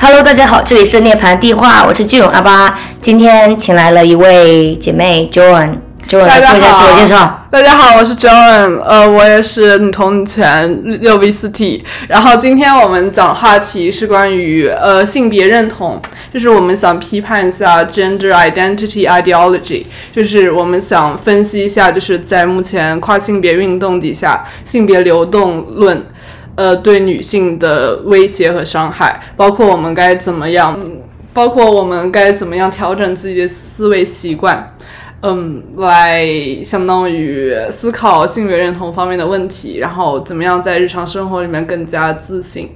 Hello，大家好，这里是涅槃地话，我是巨勇阿巴，今天请来了一位姐妹 Joan，Joan 做一下自我介绍。大家好，我是 Joan，呃，我也是女同女权六 V 四 T。然后今天我们讲话题是关于呃性别认同，就是我们想批判一下 gender identity ideology，就是我们想分析一下，就是在目前跨性别运动底下，性别流动论。呃，对女性的威胁和伤害，包括我们该怎么样，包括我们该怎么样调整自己的思维习惯，嗯，来相当于思考性别认同方面的问题，然后怎么样在日常生活里面更加自信。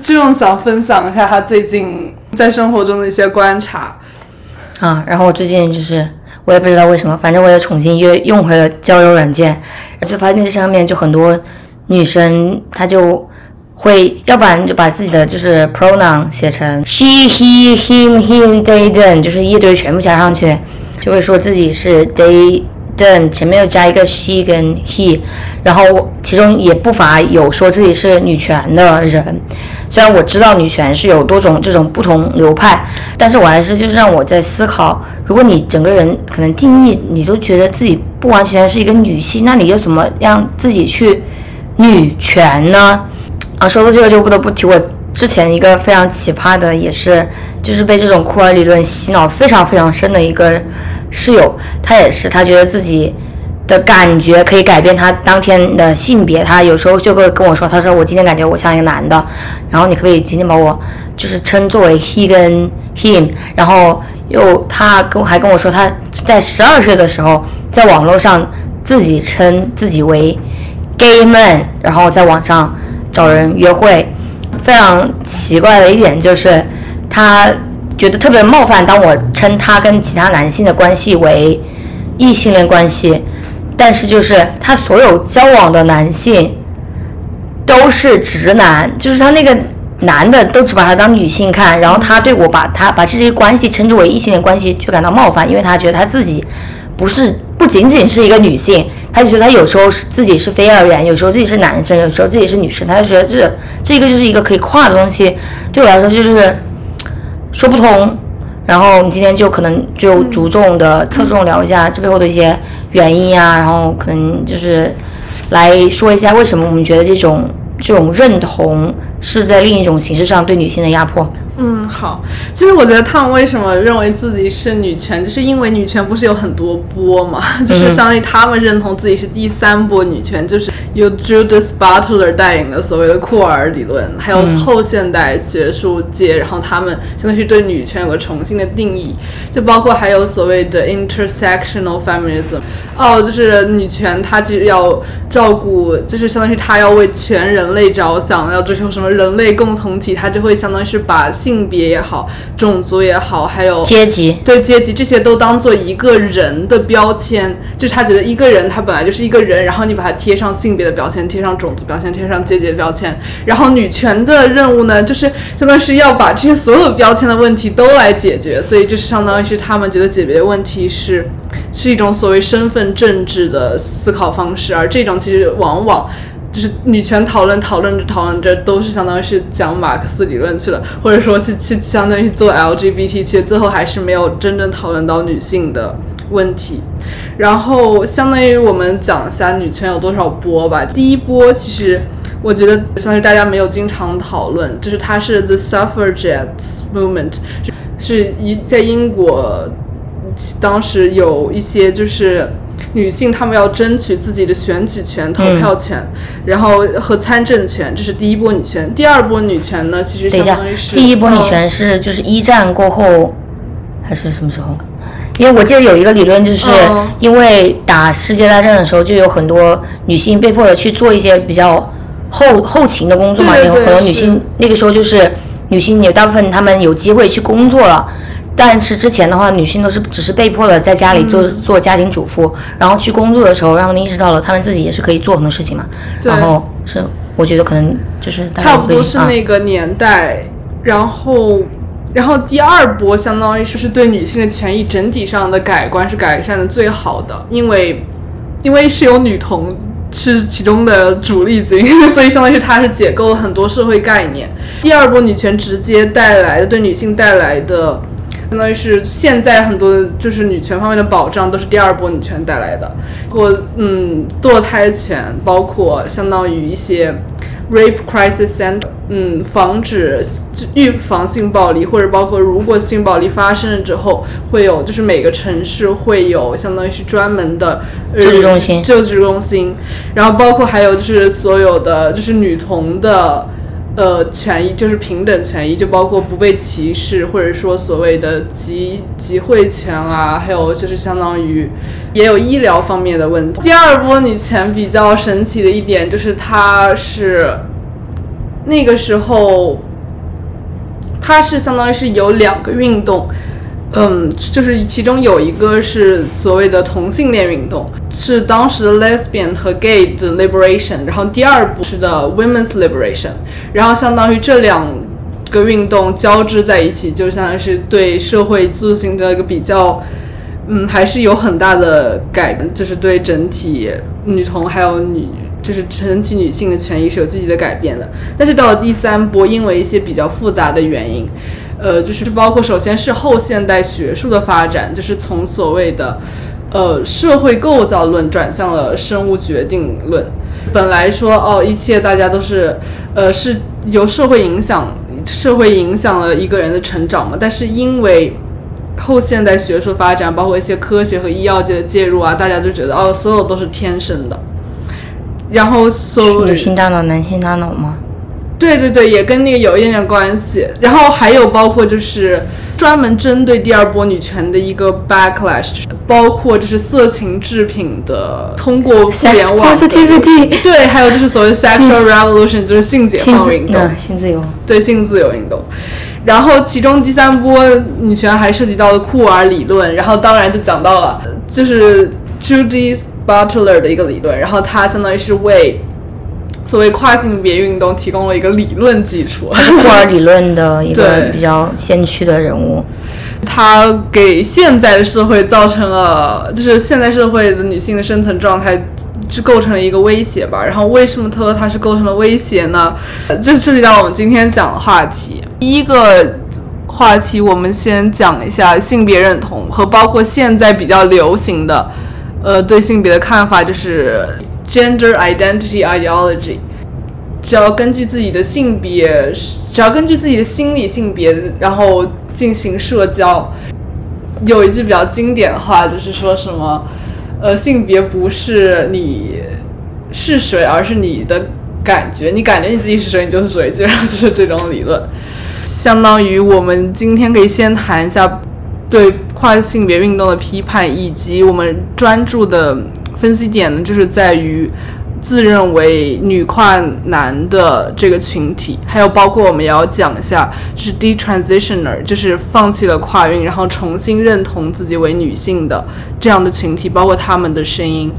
这种想分享一下他最近在生活中的一些观察。啊，然后我最近就是我也不知道为什么，反正我也重新约用回了交友软件，就发现这上面就很多女生，她就会要不然就把自己的就是 pronoun 写成 she he him him they them，就是一堆全部加上去，就会说自己是 they them，前面又加一个 she 跟 he，然后其中也不乏有说自己是女权的人。虽然我知道女权是有多种这种不同流派，但是我还是就是让我在思考，如果你整个人可能定义你都觉得自己不完全是一个女性，那你又怎么让自己去女权呢？啊，说到这个就不得不提我之前一个非常奇葩的，也是就是被这种库尔理论洗脑非常非常深的一个室友，他也是他觉得自己。的感觉可以改变他当天的性别，他有时候就会跟我说，他说我今天感觉我像一个男的，然后你可不可以今天把我就是称作为 he 跟 him，然后又他跟我还跟我说他在十二岁的时候在网络上自己称自己为 gay man，然后在网上找人约会，非常奇怪的一点就是他觉得特别冒犯，当我称他跟其他男性的关系为异性恋关系。但是就是他所有交往的男性都是直男，就是他那个男的都只把他当女性看，然后他对我把他把这些关系称之为异性恋关系，就感到冒犯，因为他觉得他自己不是不仅仅是一个女性，他就觉得他有时候是自己是非二元，有时候自己是男生，有时候自己是女生，他就觉得这这个就是一个可以跨的东西，对我来说就是说不通。然后我们今天就可能就着重的侧重聊一下这背后的一些原因呀，然后可能就是来说一下为什么我们觉得这种这种认同是在另一种形式上对女性的压迫。嗯，好。其实我觉得他们为什么认为自己是女权，就是因为女权不是有很多波嘛，就是相当于他们认同自己是第三波女权，就是由 Judith Butler 带领的所谓的库尔理论，还有后现代学术界，然后他们相当于对女权有个重新的定义，就包括还有所谓的 intersectional feminism，哦，就是女权它其实要照顾，就是相当于它要为全人类着想，要追求什么人类共同体，它就会相当于是把性别也好，种族也好，还有阶级，对阶级这些都当做一个人的标签，就是他觉得一个人他本来就是一个人，然后你把他贴上性别的标签，贴上种族标签，贴上阶级的标签，然后女权的任务呢，就是相当于是要把这些所有标签的问题都来解决，所以就是相当于是他们觉得解决问题是是一种所谓身份政治的思考方式，而这种其实往往。就是女权讨论讨论着讨论着，都是相当于是讲马克思理论去了，或者说是去相当于做 LGBT，其实最后还是没有真正讨论到女性的问题。然后相当于我们讲一下女权有多少波吧。第一波其实我觉得相当于大家没有经常讨论，就是它是 the suffragettes movement，是一在英国当时有一些就是。女性她们要争取自己的选举权、投票权，然后和参政权，这是第一波女权。第二波女权呢，其实相当于是第一波女权是就是一战过后还是什么时候？因为我记得有一个理论，就是因为打世界大战的时候，就有很多女性被迫的去做一些比较后后勤的工作嘛，有很多女性那个时候就是女性有大部分她们有机会去工作了。但是之前的话，女性都是只是被迫的在家里做做家庭主妇，然后去工作的时候，让他们意识到了他们自己也是可以做很多事情嘛。然后是我觉得可能就是差不多是那个年代，然后然后第二波相当于是是对女性的权益整体上的改观是改善的最好的，因为因为是有女同是其中的主力军，所以相当于它是解构了很多社会概念。第二波女权直接带来的对女性带来的。相当于是现在很多就是女权方面的保障都是第二波女权带来的，或嗯堕胎权，包括相当于一些 rape crisis center，嗯防止预防性暴力，或者包括如果性暴力发生了之后，会有就是每个城市会有相当于是专门的救治中心，救治中心，然后包括还有就是所有的就是女童的。呃，权益就是平等权益，就包括不被歧视，或者说所谓的集集会权啊，还有就是相当于也有医疗方面的问题。第二波女权比较神奇的一点就是，它是那个时候，它是相当于是有两个运动。嗯，就是其中有一个是所谓的同性恋运动，是当时的 lesbian 和 gay 的 liberation，然后第二部是的 women's liberation，然后相当于这两个运动交织在一起，就相当于是对社会自行的一个比较，嗯，还是有很大的改，就是对整体女童还有女，就是整体女性的权益是有积极的改变的。但是到了第三波，因为一些比较复杂的原因。呃，就是包括首先是后现代学术的发展，就是从所谓的呃社会构造论转向了生物决定论。本来说哦，一切大家都是呃是由社会影响，社会影响了一个人的成长嘛。但是因为后现代学术发展，包括一些科学和医药界的介入啊，大家就觉得哦，所有都是天生的。然后所女性大脑、男性大脑吗？对对对，也跟那个有一点点关系。然后还有包括就是专门针对第二波女权的一个 backlash，包括就是色情制品的通过互联网，对，还有就是所谓 sexual revolution，就是性解放运动，性自由，对性自由运动。然后其中第三波女权还涉及到了库尔理论，然后当然就讲到了就是 Judith Butler 的一个理论，然后它相当于是为。所谓跨性别运动提供了一个理论基础，库尔理论的一个比较先驱的人物，他给现在的社会造成了，就是现在社会的女性的生存状态，是构成了一个威胁吧。然后为什么他说他是构成了威胁呢？这涉及到我们今天讲的话题。第一个话题，我们先讲一下性别认同和包括现在比较流行的，呃，对性别的看法，就是。Gender identity ideology，只要根据自己的性别，只要根据自己的心理性别，然后进行社交。有一句比较经典的话，就是说什么，呃，性别不是你是谁，而是你的感觉。你感觉你自己是谁，你就是谁。基本上就是这种理论。相当于我们今天可以先谈一下对跨性别运动的批判，以及我们专注的。分析点呢，就是在于自认为女跨男的这个群体，还有包括我们也要讲一下，就是 detransitioner，就是放弃了跨运，然后重新认同自己为女性的这样的群体，包括他们的声音。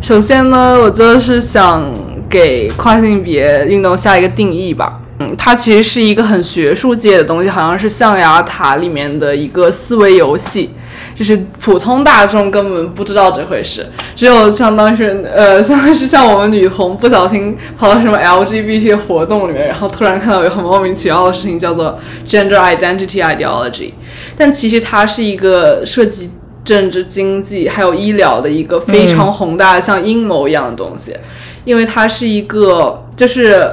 首先呢，我就是想给跨性别运动下一个定义吧。嗯，它其实是一个很学术界的东西，好像是象牙塔里面的一个思维游戏。就是普通大众根本不知道这回事，只有相当时呃，相当是像我们女同不小心跑到什么 LGBT 活动里面，然后突然看到有很莫名其妙的事情叫做 gender identity ideology，但其实它是一个涉及政治、经济还有医疗的一个非常宏大的像阴谋一样的东西，因为它是一个就是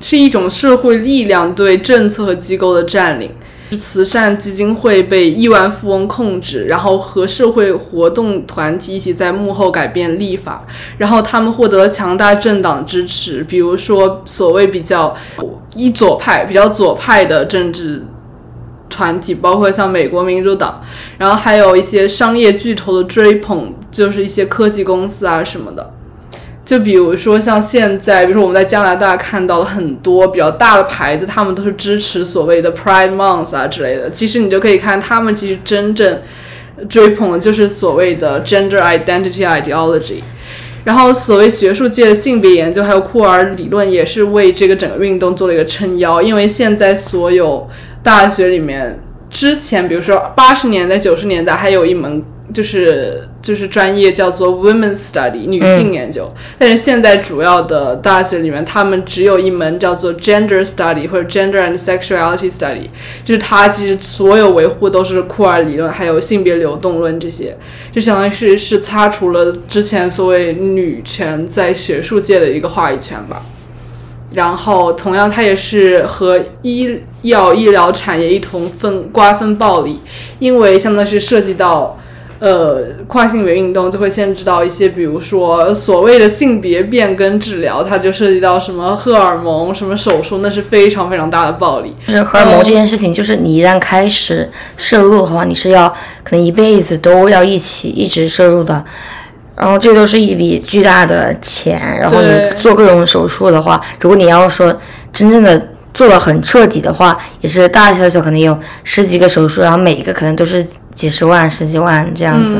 是一种社会力量对政策和机构的占领。慈善基金会被亿万富翁控制，然后和社会活动团体一起在幕后改变立法，然后他们获得了强大政党支持，比如说所谓比较一左派、比较左派的政治团体，包括像美国民主党，然后还有一些商业巨头的追捧，就是一些科技公司啊什么的。就比如说像现在，比如说我们在加拿大看到了很多比较大的牌子，他们都是支持所谓的 Pride Month 啊之类的。其实你就可以看，他们其实真正追捧的就是所谓的 Gender Identity Ideology。然后所谓学术界的性别研究，还有库尔理论，也是为这个整个运动做了一个撑腰。因为现在所有大学里面，之前比如说八十年代、九十年代，还有一门就是。就是专业叫做 women study 女性研究，但是现在主要的大学里面，他们只有一门叫做 gender study 或者 gender and sexuality study，就是它其实所有维护都是库尔理论，还有性别流动论这些，就相当于是是擦除了之前所谓女权在学术界的一个话语权吧。然后，同样，它也是和医药医疗产业一同分瓜分暴利，因为相当于是涉及到，呃，跨性别运动就会限制到一些，比如说所谓的性别变更治疗，它就涉及到什么荷尔蒙、什么手术，那是非常非常大的暴力。就是荷尔蒙这件事情，就是你一旦开始摄入的话，你是要可能一辈子都要一起一直摄入的。然后这都是一笔巨大的钱，然后你做各种手术的话，如果你要说真正的做的很彻底的话，也是大大小小可能有十几个手术，然后每一个可能都是几十万、十几万这样子。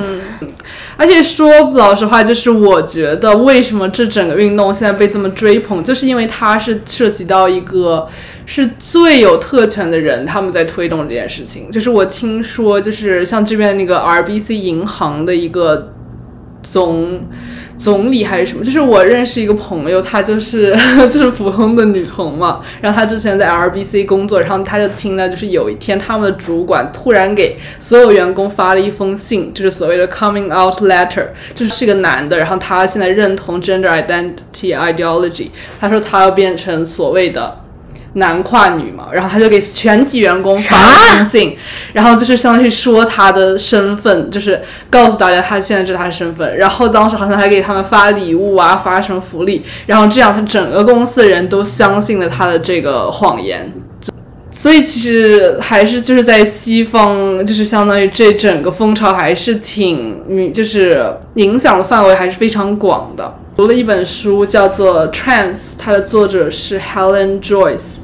而且说老实话，就是我觉得为什么这整个运动现在被这么追捧，就是因为它是涉及到一个是最有特权的人，他们在推动这件事情。就是我听说，就是像这边那个 RBC 银行的一个。总总理还是什么？就是我认识一个朋友，她就是 就是普通的女童嘛。然后她之前在 RBC 工作，然后她就听到，就是有一天他们的主管突然给所有员工发了一封信，就是所谓的 coming out letter，就是是个男的，然后他现在认同 gender identity ideology，他说他要变成所谓的。男跨女嘛，然后他就给全体员工发了封信，然后就是相当于说他的身份，就是告诉大家他现在知道他的身份，然后当时好像还给他们发礼物啊，发什么福利，然后这样他整个公司的人都相信了他的这个谎言，所以其实还是就是在西方，就是相当于这整个风潮还是挺，就是影响的范围还是非常广的。读了一本书叫做《Trans》，它的作者是 Helen Joyce。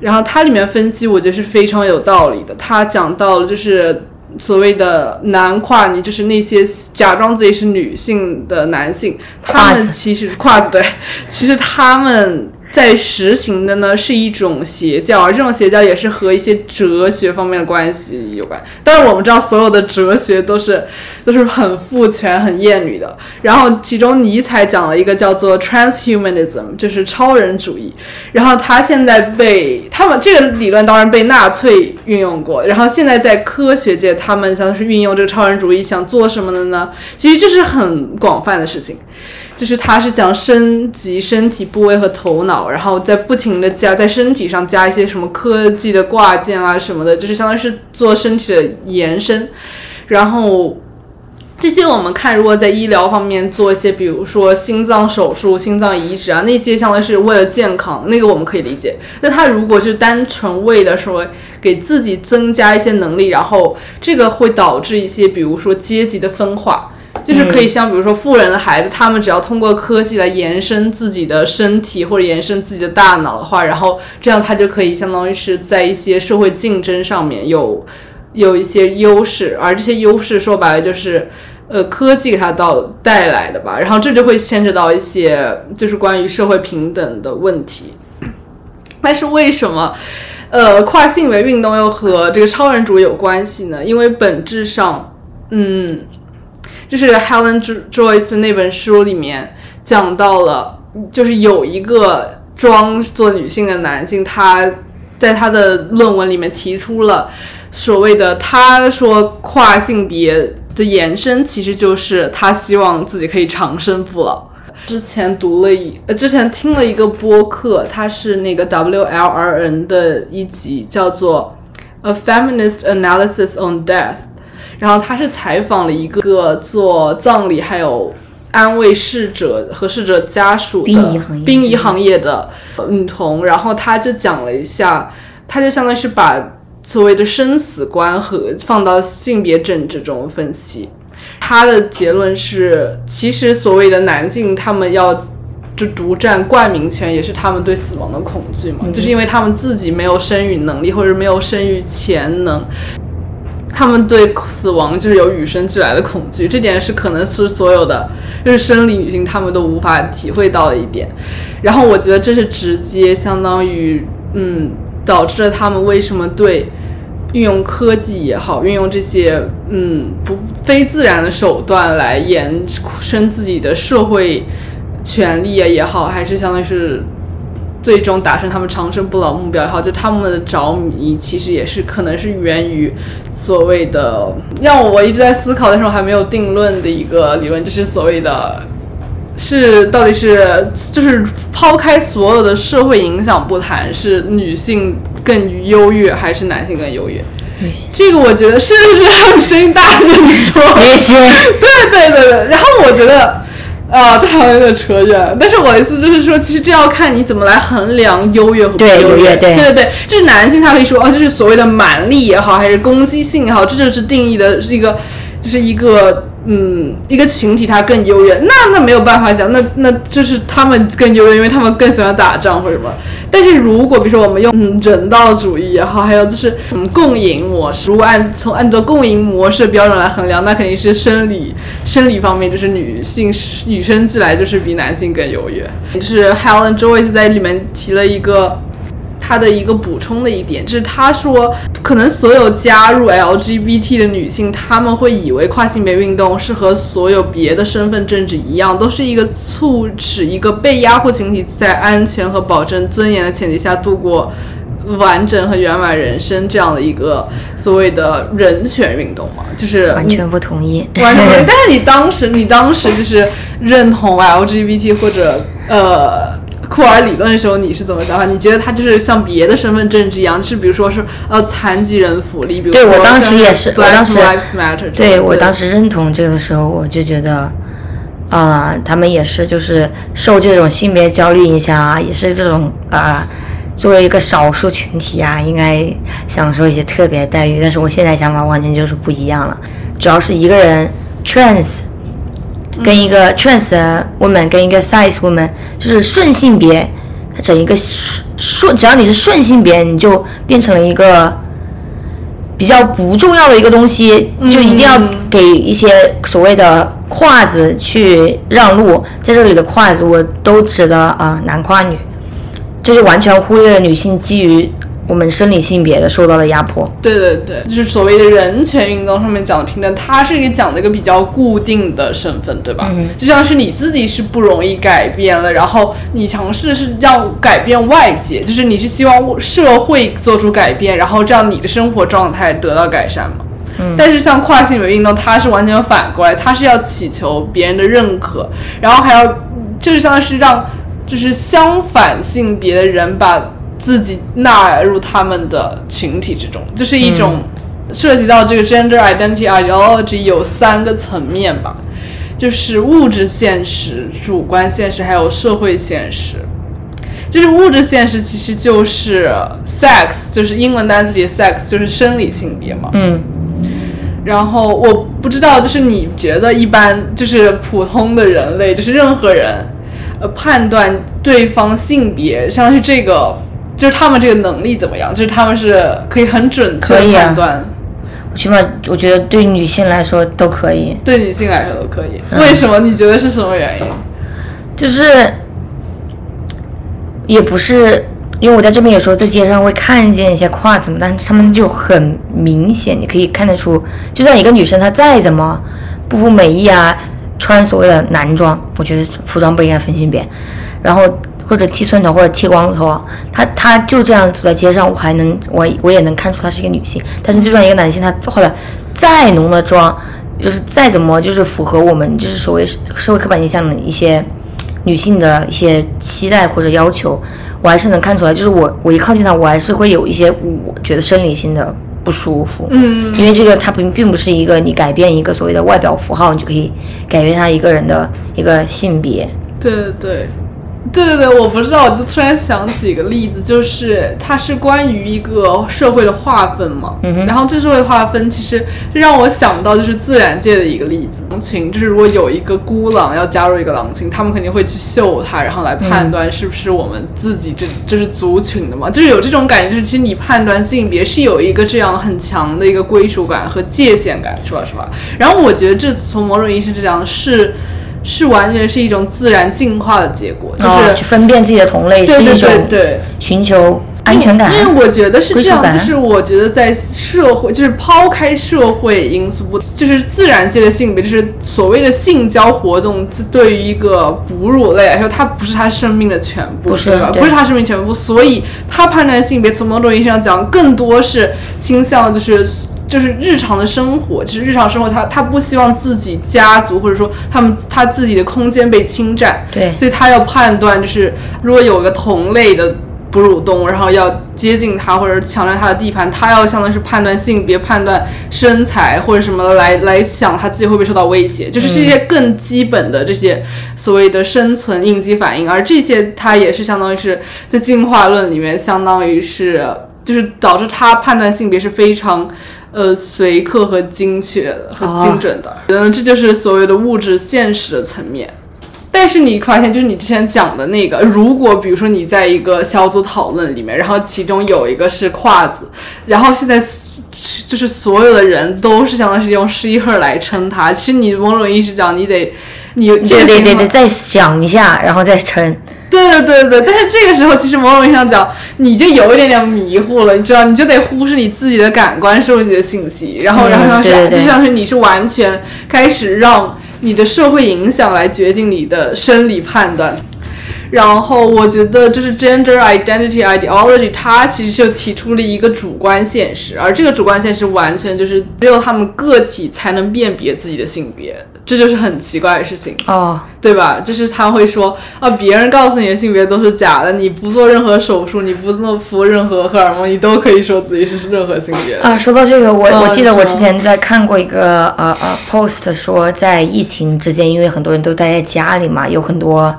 然后它里面分析，我觉得是非常有道理的。它讲到了，就是所谓的男跨女，就是那些假装自己是女性的男性，他们其实跨子对，其实他们。在实行的呢是一种邪教，这种邪教也是和一些哲学方面的关系有关。但是我们知道，所有的哲学都是都是很父权、很厌女的。然后其中尼采讲了一个叫做 transhumanism，就是超人主义。然后他现在被他们这个理论当然被纳粹运用过。然后现在在科学界，他们像是运用这个超人主义想做什么的呢？其实这是很广泛的事情。就是它是讲升级身体部位和头脑，然后在不停的加在身体上加一些什么科技的挂件啊什么的，就是相当于是做身体的延伸。然后这些我们看，如果在医疗方面做一些，比如说心脏手术、心脏移植啊，那些相当是为了健康，那个我们可以理解。那他如果是单纯为了说给自己增加一些能力，然后这个会导致一些，比如说阶级的分化。就是可以像比如说富人的孩子，他们只要通过科技来延伸自己的身体或者延伸自己的大脑的话，然后这样他就可以相当于是在一些社会竞争上面有有一些优势，而这些优势说白了就是呃科技给他到带来的吧。然后这就会牵扯到一些就是关于社会平等的问题。但是为什么呃跨性别运动又和这个超人主义有关系呢？因为本质上，嗯。就是 Helen Joyce 那本书里面讲到了，就是有一个装作女性的男性，他在他的论文里面提出了所谓的，他说跨性别的延伸其实就是他希望自己可以长生不老。之前读了一，呃，之前听了一个播客，它是那个 WLRN 的一集，叫做 A Feminist Analysis on Death。然后他是采访了一个做葬礼还有安慰逝者和逝者家属的殡仪行业殡仪行业的女童，然后他就讲了一下，他就相当于是把所谓的生死观和放到性别政治中分析。他的结论是，其实所谓的男性他们要就独占冠名权，也是他们对死亡的恐惧嘛，就是因为他们自己没有生育能力或者没有生育潜能。他们对死亡就是有与生俱来的恐惧，这点是可能是所有的就是生理女性她们都无法体会到的一点。然后我觉得这是直接相当于，嗯，导致了他们为什么对运用科技也好，运用这些嗯不非自然的手段来延伸自己的社会权利啊也好，还是相当于是最终达成他们长生不老目标也好，就他们的着迷其实也是可能是源于所谓的让我一直在思考，但是我还没有定论的一个理论，就是所谓的。是，到底是就是抛开所有的社会影响不谈，是女性更优越还是男性更优越？这个我觉得是让声音大跟你说，也是。对对对对，然后我觉得，啊，这好像有点扯远。但是我的意思就是说，其实这要看你怎么来衡量优越和不优越。对对对，就是男性他可以说，哦，就是所谓的蛮力也好，还是攻击性也好，这就是定义的是一个，就是一个。嗯，一个群体它更优越，那那没有办法讲，那那就是他们更优越，因为他们更喜欢打仗或者什么。但是如果比如说我们用人道主义也好，还有就是嗯共赢模式，如果按从按照共赢模式的标准来衡量，那肯定是生理生理方面，就是女性女生俱来就是比男性更优越。就是 Helen Joyce 在里面提了一个。他的一个补充的一点就是，他说，可能所有加入 LGBT 的女性，她们会以为跨性别运动是和所有别的身份政治一样，都是一个促使一个被压迫群体在安全和保证尊严的前提下度过完整和圆满人生这样的一个所谓的人权运动嘛？就是完全不同意，完全不同意。但是你当时，你当时就是认同 LGBT 或者呃。库尔理论的时候，你是怎么想法？你觉得他就是像别的身份政治一样，是比如说是呃残疾人福利，比如对我当时也是，我当时对我当时认同这个的时候，我就觉得啊，他们也是就是受这种性别焦虑影响啊，也是这种啊，作为一个少数群体啊，应该享受一些特别待遇。但是我现在想法完全就是不一样了，主要是一个人 trans。跟一个 trans woman 跟一个 size woman 就是顺性别，它整一个顺，只要你是顺性别，你就变成了一个比较不重要的一个东西，就一定要给一些所谓的跨子去让路。在这里的跨子，我都指的啊男跨女，这就完全忽略了女性基于。我们生理性别的受到的压迫，对对对，就是所谓的人权运动上面讲的平等，它是一个讲的一个比较固定的身份，对吧？嗯，就像是你自己是不容易改变了，然后你尝试是让改变外界，就是你是希望社会做出改变，然后这样你的生活状态得到改善嘛？嗯，但是像跨性别运动，它是完全反过来，它是要祈求别人的认可，然后还要就是相当是让就是相反性别的人把。自己纳入他们的群体之中，就是一种涉及到这个 gender identity ideology 有三个层面吧，就是物质现实、主观现实，还有社会现实。就是物质现实其实就是 sex，就是英文单词里的 sex，就是生理性别嘛。嗯。然后我不知道，就是你觉得一般，就是普通的人类，就是任何人，呃，判断对方性别，相当于这个。就是他们这个能力怎么样？就是他们是可以很准确判断。起码我觉得对女性来说都可以。对女性来说都可以。为什么？你觉得是什么原因？就是也不是，因为我在这边有时候在街上会看见一些胯子，但是他们就很明显，你可以看得出，就算一个女生她再怎么不服美意啊，穿所谓的男装，我觉得服装不应该分性别，然后。或者剃寸头，或者剃光头，他他就这样走在街上，我还能我我也能看出他是一个女性。但是就算一个男性，他化的再浓的妆，就是再怎么就是符合我们就是所谓社会刻板印象的一些女性的一些期待或者要求，我还是能看出来。就是我我一靠近他，我还是会有一些我觉得生理性的不舒服。嗯，因为这个它并并不是一个你改变一个所谓的外表符号，你就可以改变他一个人的一个性别。对对对。对对对，我不知道，我就突然想几个例子，就是它是关于一个社会的划分嘛，然后这社会划分其实让我想到就是自然界的一个例子，狼群就是如果有一个孤狼要加入一个狼群，他们肯定会去嗅它，然后来判断是不是我们自己这就是族群的嘛，就是有这种感觉，就是其实你判断性别是有一个这样很强的一个归属感和界限感，是吧？是吧？然后我觉得这从某种意义上讲是。是完全是一种自然进化的结果，就是去分辨自己的同类，是一种对。寻求安全感。因为我觉得是这样，就是我觉得在社会，就是抛开社会因素不，就是自然界的性别，就是所谓的性交活动，自对于一个哺乳类来说，它不是它生命的全部，不是对吧？不是它生命全部，所以它判断性别，从某种意义上讲，更多是倾向就是。就是日常的生活，就是日常生活他，他不希望自己家族或者说他们他自己的空间被侵占，对所以他要判断，就是如果有个同类的哺乳动物，然后要接近它或者抢占它的地盘，它要相当于是判断性别、判断身材或者什么的来来想它自己会不会受到威胁，就是这些更基本的这些所谓的生存应激反应，而这些它也是相当于是在进化论里面，相当于是就是导致它判断性别是非常。呃，随刻和精确的和精准的，嗯、这就是所谓的物质现实的层面。但是你发现，就是你之前讲的那个，如果比如说你在一个小组讨论里面，然后其中有一个是胯子，然后现在就是所有的人都是相当于是用 she her 来称他，其实你某种意义上讲，你得你这对对个情况对对，再想一下，然后再称。对对对对，但是这个时候其实某种意义上讲，你就有一点点迷糊了，你知道，你就得忽视你自己的感官收集的信息，然后，嗯然后像是就像是你是完全开始让你的社会影响来决定你的生理判断。然后我觉得就是 gender identity ideology，它其实就提出了一个主观现实，而这个主观现实完全就是只有他们个体才能辨别自己的性别，这就是很奇怪的事情。哦，对吧？就是他会说啊，别人告诉你的性别都是假的，你不做任何手术，你不做服任何荷尔蒙，你都可以说自己是任何性别。啊，说到这个，我、嗯我记得我之前在看过一个呃呃 post 说，在疫情之间，因为很多人都待在家里嘛，有很多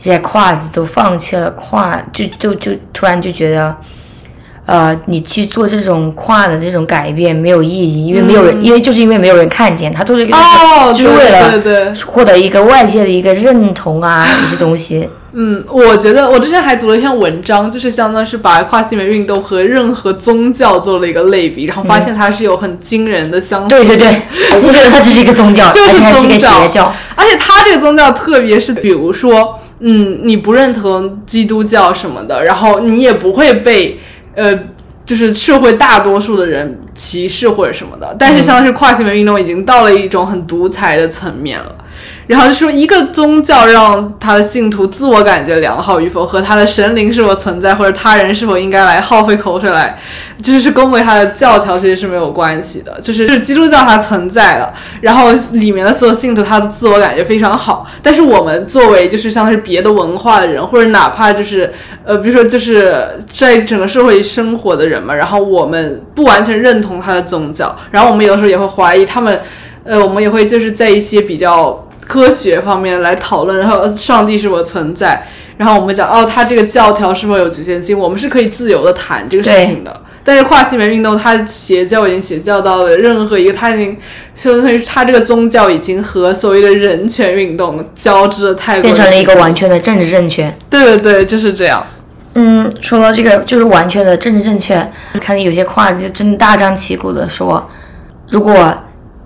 一些跨子都放弃了跨，就就就突然就觉得，呃，你去做这种跨的这种改变没有意义，因为没有人，因为就是因为没有人看见他做这个，嗯哦，就是为了对对对，获得一个外界的一个认同啊，一些东西。嗯，我觉得我之前还读了一篇文章，就是相当于是把跨性别运动和任何宗教做了一个类比，然后发现它是有很惊人的相似。对对对，我不觉得它只是一个宗教，就是宗教。而且它这个宗教特别是，比如说，嗯，你不认同基督教什么的，然后你也不会被呃，就是社会大多数的人歧视或者什么的。但是，像是跨性别运动已经到了一种很独裁的层面了。然后就说一个宗教让他的信徒自我感觉良好与否，和他的神灵是否存在，或者他人是否应该来耗费口水来，就是恭维他的教条，其实是没有关系的。就是就是基督教它存在了，然后里面的所有信徒他的自我感觉非常好，但是我们作为就是像是别的文化的人，或者哪怕就是呃，比如说就是在整个社会生活的人嘛，然后我们不完全认同他的宗教，然后我们有的时候也会怀疑他们，呃，我们也会就是在一些比较。科学方面来讨论，然后上帝是否存在，然后我们讲哦，他这个教条是否有局限性，我们是可以自由的谈这个事情的。但是跨性别运动，它邪教已经邪教到了任何一个，它已经相当于它这个宗教已经和所谓的人权运动交织的太过变成了一个完全的政治正确。对对对，就是这样。嗯，说到这个，就是完全的政治正确。看见有些跨就真的大张旗鼓的说，如果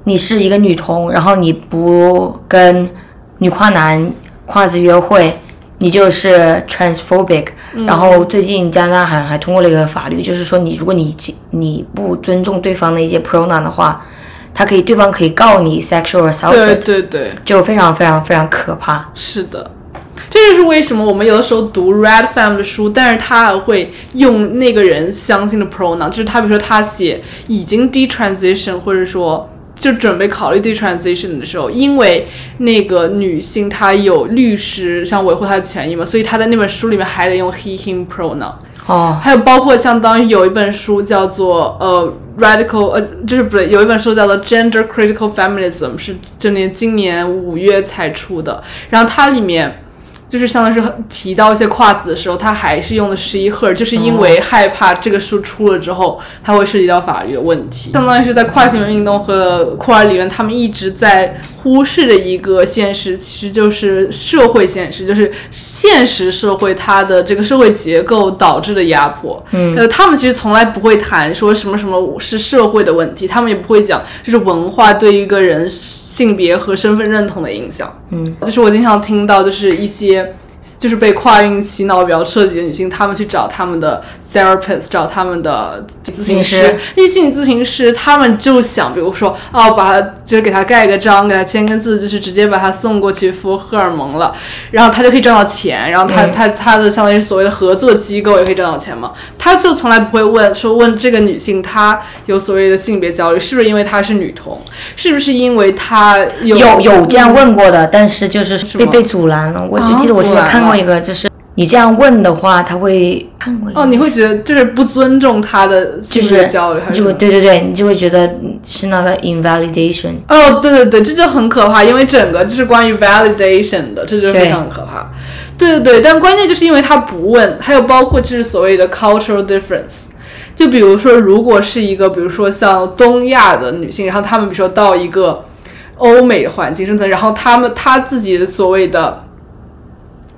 你是一个女同，然后你不跟女跨男跨子约会，你就是 transphobic。然后最近加拿大还还通过了一个法律，就是说你如果你你不尊重对方的一些 pronoun 的话，他可以对方可以告你 sexual assault，对对对，就非常非常非常可怕。是的。这就是为什么我们有的时候读 Red Fam 的书，但是他还会用那个人相信的 pronoun，就是他比如说他写已经 detransition，或者说就准备考虑 detransition 的时候，因为那个女性她有律师想维护她的权益嘛，所以她在那本书里面还得用 he him pronoun。哦，还有包括相当于有一本书叫做呃 radical 呃就是不对，有一本书叫做 Gender Critical Feminism，是今年今年五月才出的，然后它里面。就是相当于是提到一些跨子的时候，他还是用的 she her，就是因为害怕这个书出了之后，它会涉及到法律的问题。相当于是在跨性别运动和库尔理论，他们一直在忽视的一个现实，其实就是社会现实，就是现实社会它的这个社会结构导致的压迫。嗯，呃，他们其实从来不会谈说什么什么是社会的问题，他们也不会讲就是文化对于一个人性别和身份认同的影响。嗯，就是我经常听到，就是一些就是被跨运洗脑比较彻底的女性，她们去找她们的 therapist 找他们的咨询师。咨询师，那些心理咨询师他们就想，比如说哦，把他就是给他盖个章，给他签个字，就是直接把他送过去敷荷尔蒙了，然后他就可以赚到钱，然后他、嗯。他他的相当于所谓的合作机构也可以赚到钱嘛，他就从来不会问说问这个女性她有所谓的性别焦虑，是不是因为她是女同，是不是因为她有有有这样问过的，但是就是被被阻拦了。我就记得我之前看过一个，就是你这样问的话，他会看哦，你会觉得就是不尊重他的就性别是焦虑，就对对对，你就会觉得是那个 invalidation。哦，对对对，这就很可怕，因为整个就是关于 validation 的，这就非常可怕。对对对，但关键就是因为他不问，还有包括就是所谓的 cultural difference。就比如说，如果是一个，比如说像东亚的女性，然后她们比如说到一个欧美环境生存，然后她们她自己所谓的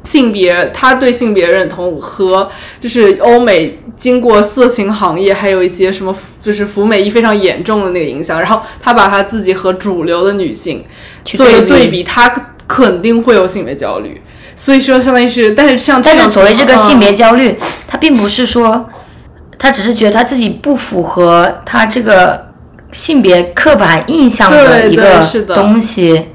性别，他对性别认同和就是欧美经过色情行业还有一些什么就是服美役非常严重的那个影响，然后他把他自己和主流的女性去做一个对比对比，她肯定会有性别焦虑。所以说，相当于是，但是像但是所谓这个性别焦虑，他并不是说，他只是觉得他自己不符合他这个性别刻板印象的一个东西。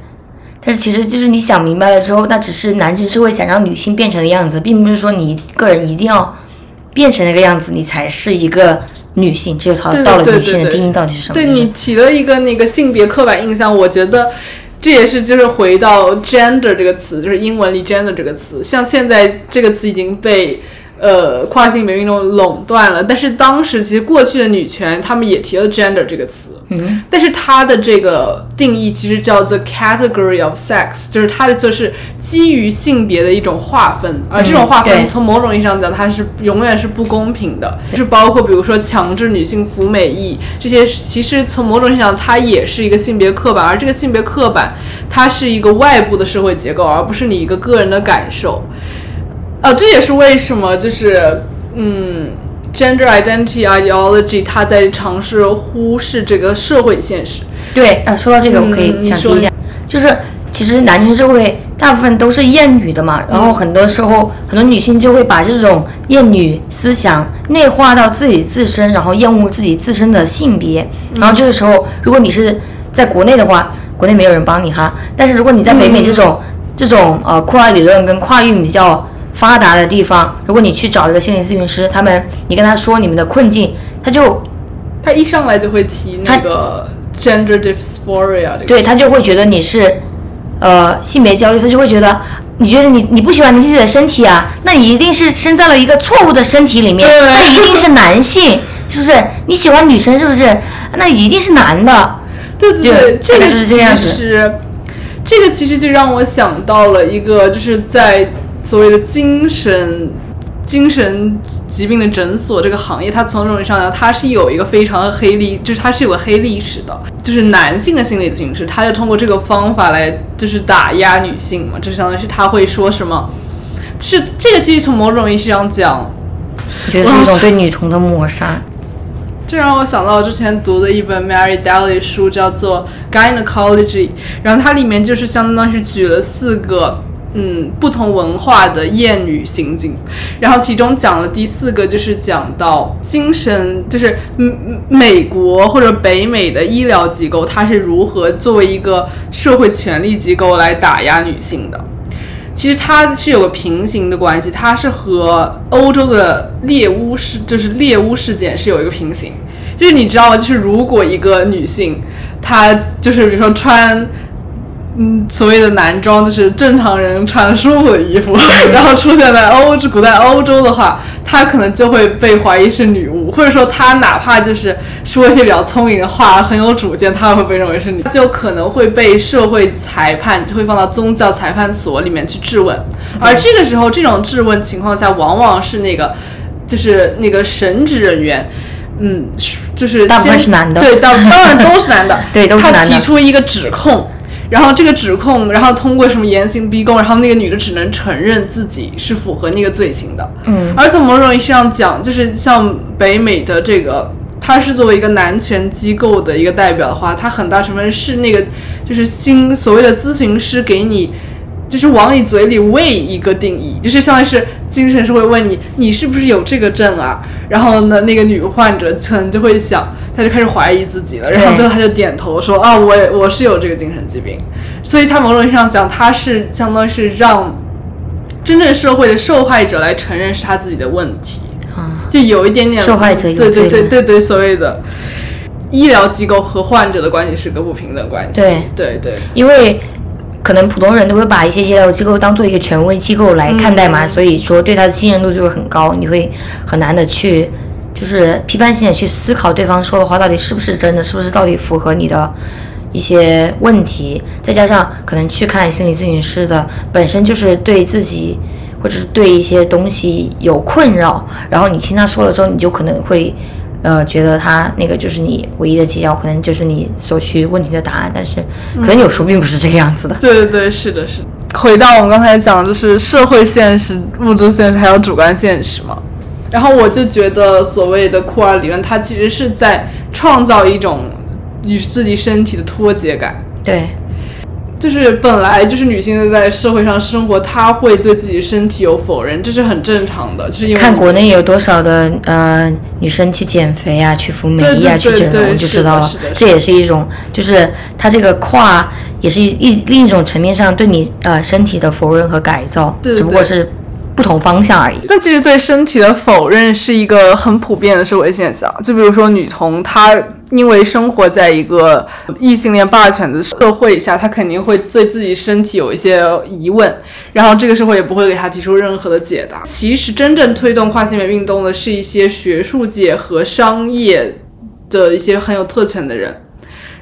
但是其实就是你想明白了之后，那只是男权社会想让女性变成的样子，并不是说你个人一定要变成那个样子，你才是一个女性。这就到了女性的定义到底是什么？对就是你提了一个那个性别刻板印象，我觉得这也是就是回到 gender 这个词，就是英文里 gender 这个词，像现在这个词已经被。呃，跨性别运动垄断了，但是当时其实过去的女权，他们也提了 gender 这个词，嗯，但是它的这个定义其实叫做 category of sex，就是它的就是基于性别的一种划分，而这种划分从某种意义上讲，它是永远是不公平的，就是包括比如说强制女性服美役这些，其实从某种意义上它也是一个性别刻板，而这个性别刻板它是一个外部的社会结构，而不是你一个个人的感受。啊，这也是为什么就是嗯，gender identity ideology 它在尝试忽视这个社会现实。对，呃，说到这个，我可以想说一下，就是其实男权社会大部分都是厌女的嘛，然后很多时候很多女性就会把这种厌女思想内化到自己自身，然后厌恶自己自身的性别，然后这个时候，如果你是在国内的话，国内没有人帮你哈，但是如果你在北美这种、这种呃跨理论跟跨域比较发达的地方，如果你去找一个心理咨询师，他们你跟他说你们的困境，他就他一上来就会提那个 gender dysphoria，对他就会觉得你是，呃，性别焦虑，他就会觉得你觉得你你不喜欢你自己的身体啊，那你一定是生在了一个错误的身体里面，对那一定是男性，是不是？你喜欢女生是不是？那一定是男的。对对对这个其实，这个其实就让我想到了一个，就是在所谓的精神精神疾病的诊所这个行业，它从这种意义上讲，它是有一个非常黑历，就是它是有个黑历史的，就是男性的心理咨询师，他就通过这个方法来就是打压女性嘛，就相当于是他会说什么。是这个，其实从某种意义上讲，我觉得是一种对女童的抹杀。这让我想到之前读的一本 Mary Daly 书，叫做《Gynecology》，然后它里面就是相当于是举了四个嗯不同文化的厌女行径，然后其中讲了第四个就是讲到精神，就是嗯嗯美国或者北美的医疗机构，它是如何作为一个社会权力机构来打压女性的。其实它是有个平行的关系，它是和欧洲的猎巫事，就是猎巫事件是有一个平行。就是你知道吗？就是如果一个女性，她就是比如说穿，嗯，所谓的男装，就是正常人穿舒服的衣服，然后出现在欧洲古代欧洲的话，他可能就会被怀疑是女巫，或者说他哪怕就是说一些比较聪明的话，很有主见，他也会被认为是女，就可能会被社会裁判，就会放到宗教裁判所里面去质问。而这个时候，这种质问情况下，往往是那个就是那个神职人员。嗯，就是大部分是男的。对，当当然都是男的，对都是他男的。他提出一个指控，然后这个指控，然后通过什么严刑逼供，然后那个女的只能承认自己是符合那个罪行的。嗯，而且某种意义上讲，就是像北美的这个，他是作为一个男权机构的一个代表的话，他很大成分是那个就是新所谓的咨询师给你就是往你嘴里喂一个定义，就是相当于是精神是会问你，你是不是有这个症啊？然后呢，那个女患者可能就会想，她就开始怀疑自己了，然后最后她就点头说啊，我我是有这个精神疾病。所以，她某种意义上讲，她是相当于是让真正社会的受害者来承认是他自己的问题，就有一点点受害者有对对对对对，所谓的医疗机构和患者的关系是个不平等关系。对对对，因为可能普通人都会把一些医疗机构当做一个权威机构来看待嘛，所以说对他的信任度就会很高，你会很难的去就是批判性的去思考对方说的话到底是不是真的，是不是到底符合你的。一些问题，再加上可能去看心理咨询师的本身就是对自己或者是对一些东西有困扰，然后你听他说了之后，你就可能会呃觉得他那个就是你唯一的解药，可能就是你所需问题的答案，但是可能有时候并不是这个样子的。对对对，是的，是的。回到我们刚才讲，就是社会现实、物质现实还有主观现实嘛。然后我就觉得所谓的库尔理论，它其实是在创造一种。与自己身体的脱节感，对，就是本来就是女性在社会上生活，她会对自己身体有否认，这是很正常的。就是因为看国内有多少的呃女生去减肥啊，去服美役啊，去整容就知道了。这也是一种，就是她这个跨也是一另一种层面上对你呃身体的否认和改造，只不过是。不同方向而已。那其实对身体的否认是一个很普遍的社会现象。就比如说女童，她因为生活在一个异性恋霸权的社会下，她肯定会对自己身体有一些疑问，然后这个社会也不会给她提出任何的解答。其实真正推动跨性别运动的是一些学术界和商业的一些很有特权的人，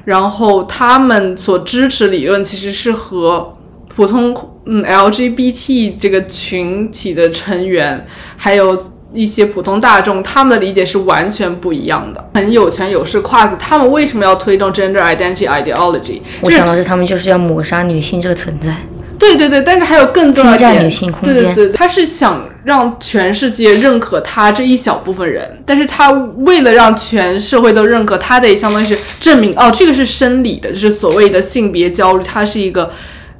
然后他们所支持理论其实是和。普通嗯 LGBT 这个群体的成员，还有一些普通大众，他们的理解是完全不一样的。很有权有势跨子，他们为什么要推动 gender identity ideology？我想的是，他们就是要抹杀女性这个存在。对对对，但是还有更重要的女性空间。对对对，他是想让全世界认可他这一小部分人，但是他为了让全社会都认可，他得相当于是证明哦，这个是生理的，就是所谓的性别焦虑，它是一个。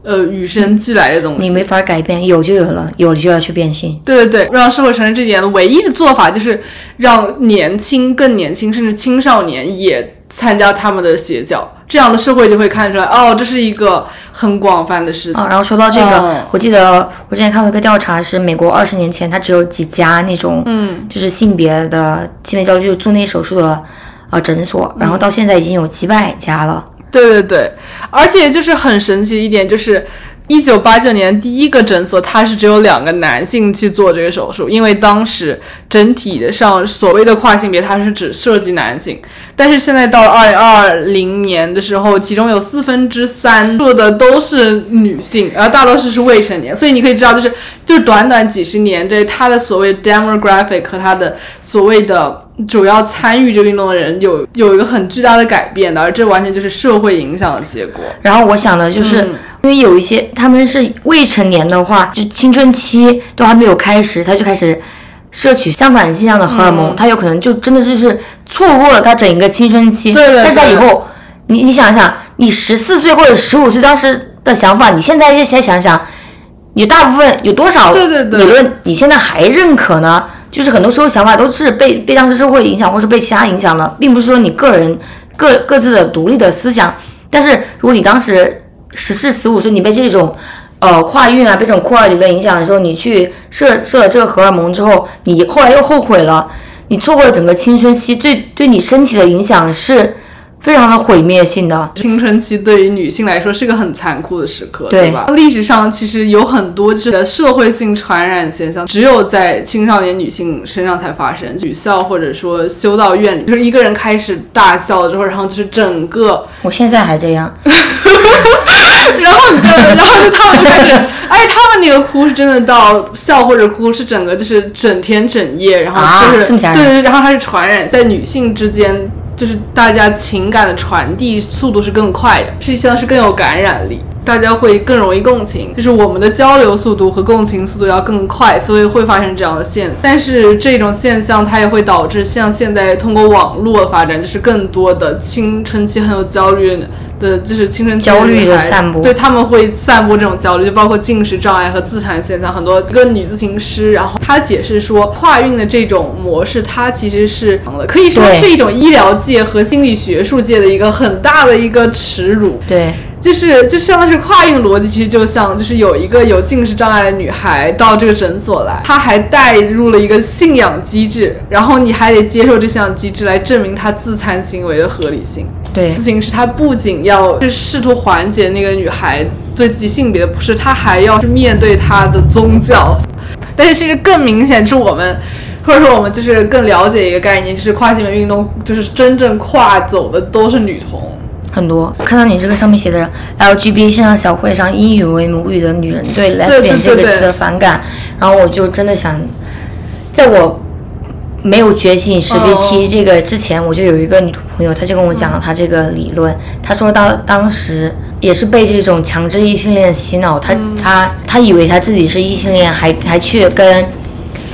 呃，与生俱来的东西，你没法改变，有就有了，有了就要去变性。对对对，让社会承认这点，唯一的做法就是让年轻、更年轻，甚至青少年也参加他们的邪教，这样的社会就会看出来，哦，这是一个很广泛的事。啊，然后说到这个，我记得我之前看过一个调查，是美国二十年前，它只有几家那种，嗯，就是性别的性别焦虑，就做那手术的呃诊所，然后到现在已经有几百家了。对对对，而且就是很神奇一点，就是一九八九年第一个诊所，它是只有两个男性去做这个手术，因为当时整体的上所谓的跨性别，它是只涉及男性。但是现在到了二零二零年的时候，其中有四分之三做的都是女性，然后大多数是未成年。所以你可以知道，就是就是短短几十年，这它的所谓 demographic 和它的所谓的。主要参与这个运动的人有有一个很巨大的改变的，而这完全就是社会影响的结果。然后我想的就是，因为有一些他们是未成年的话，就青春期都还没有开始，他就开始摄取相反性向的荷尔蒙，他有可能就真的就是错过了他整一个青春期。对对。但是他以后，你你想想，你十四岁或者十五岁当时的想法，你现在现在想想，你大部分有多少理论，你现在还认可呢？就是很多时候想法都是被被当时社会影响，或是被其他影响的，并不是说你个人各各自的独立的思想。但是如果你当时十四十五岁，你被这种呃跨运啊，被这种库尔理论影响的时候，你去设设了这个荷尔蒙之后，你后来又后悔了，你错过了整个青春期，对对你身体的影响是。非常的毁灭性的青春期对于女性来说是个很残酷的时刻，对吧？历史上其实有很多就是社会性传染现象，只有在青少年女性身上才发生。女校或者说修道院里，就是一个人开始大笑了之后，然后就是整个，我现在还这样，然后你就，然后就他们开始，哎他们那个哭是真的到笑或者哭是整个就是整天整夜，然后就是对对，然后它是传染在女性之间。就是大家情感的传递速度是更快的，实际上是更有感染力。大家会更容易共情，就是我们的交流速度和共情速度要更快，所以会发生这样的现象。但是这种现象它也会导致像现在通过网络发展，就是更多的青春期很有焦虑的，就是青春期焦虑的散播对他们会散播这种焦虑，就包括进食障碍和自残现象。很多一个女咨询师，然后她解释说，跨运的这种模式，它其实是可以说是一种医疗界和心理学术界的一个很大的一个耻辱。对，就是就相当于是跨运逻辑，其实就像就是有一个有近视障碍的女孩到这个诊所来，她还带入了一个信仰机制，然后你还得接受这项机制来证明她自残行为的合理性。对咨，询师他不仅要是试图缓解那个女孩对自己性别的不适，他还要去面对她的宗教。但是其实更明显是我们。或者说，我们就是更了解一个概念，就是跨性别运动，就是真正跨走的都是女同。很多。看到你这个上面写的 LGBT 线上小会上英语为母语的女人对对 lesbian 这个词的反感，然后我就真的想，在我没有觉醒识别期这个之前，我就有一个女朋友，她就跟我讲了她这个理论。她说到当时也是被这种强制异性恋洗脑，她她她以为她自己是异性恋，还还去跟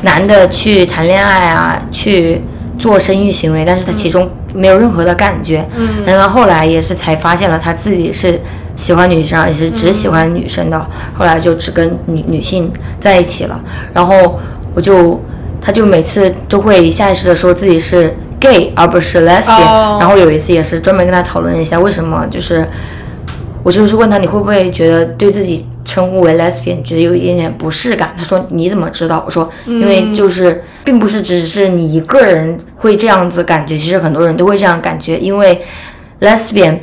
男的去谈恋爱啊，去做生育行为，但是她其中没有任何的感觉。嗯然后后来也是才发现了他自己是喜欢女生，也是只喜欢女生的。后来就只跟女女性在一起了。然后我就，他就每次都会下意识的说自己是 gay 而不是 lesbian、哦然后有一次也是专门跟他讨论一下为什么，就是我就是问他你会不会觉得对自己称呼为 lesbian 觉得有一点点不适感？他说你怎么知道？我说因为就是并不是只是你一个人会这样子感觉，其实很多人都会这样感觉，因为 lesbian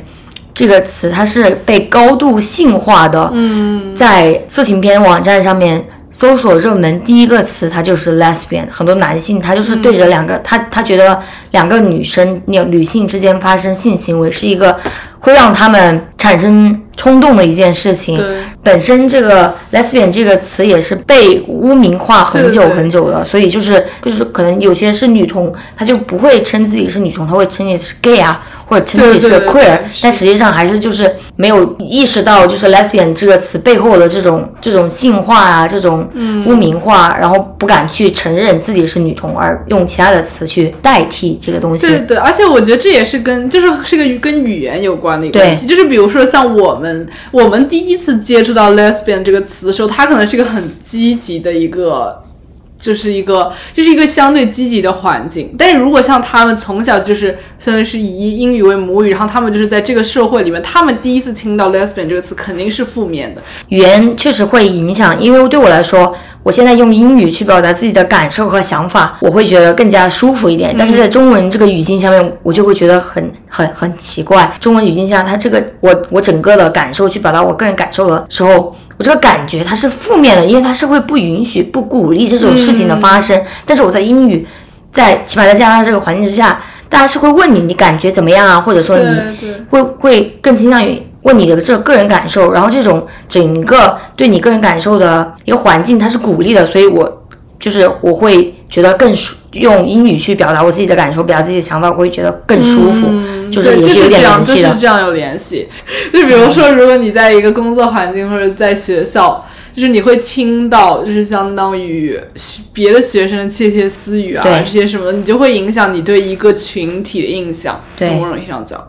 这个词它是被高度性化的，嗯，在色情片网站上面搜索热门第一个词，它就是 lesbian。很多男性他就是对着两个、他他觉得两个女生女女性之间发生性行为是一个会让他们产生冲动的一件事情。本身这个 lesbian 这个词也是被污名化很久很久了，所以就是就是可能有些是女同，她就不会称自己是女同，她会称你是 gay 啊，或者称自己是 queer，但实际上还是就是没有意识到就是 lesbian 这个词背后的这种这种性化啊，这种嗯污名化，然后不敢去承认自己是女同，而用其他的词去代替这个东西。对对，而且我觉得这也是跟就是是个跟语言有关的一个问题，就是比如说像我们我们第一次接触到 lesbian 这个词的时候，它可能是一个很积极的一个。就是一个，就是一个相对积极的环境。但是如果像他们从小就是相当于是以英语为母语，然后他们就是在这个社会里面，他们第一次听到 lesbian 这个词肯定是负面的。语言确实会影响，因为对我来说，我现在用英语去表达自己的感受和想法，我会觉得更加舒服一点。但是在中文这个语境下面，我就会觉得很很很奇怪。中文语境下，它这个我我整个的感受去表达我个人感受的时候，我这个感觉它是负面的，因为它是会不允许、不鼓励这种事情的发生。但是我在英语，在起码在加拿大这个环境之下，大家是会问你你感觉怎么样啊，或者说你会会更倾向于问你的这个个人感受，然后这种整个对你个人感受的一个环境，它是鼓励的，所以我就是我会觉得更舒，用英语去表达我自己的感受，表达自己的想法，我会觉得更舒服，就是对，也就是是有点这样，联系的。就是这样有联系。就比如说，如果你在一个工作环境或者在学校，就是你会听到，就是相当于学别的学生的窃窃私语啊，这些什么，你就会影响你对一个群体的印象。对从某种意义上讲，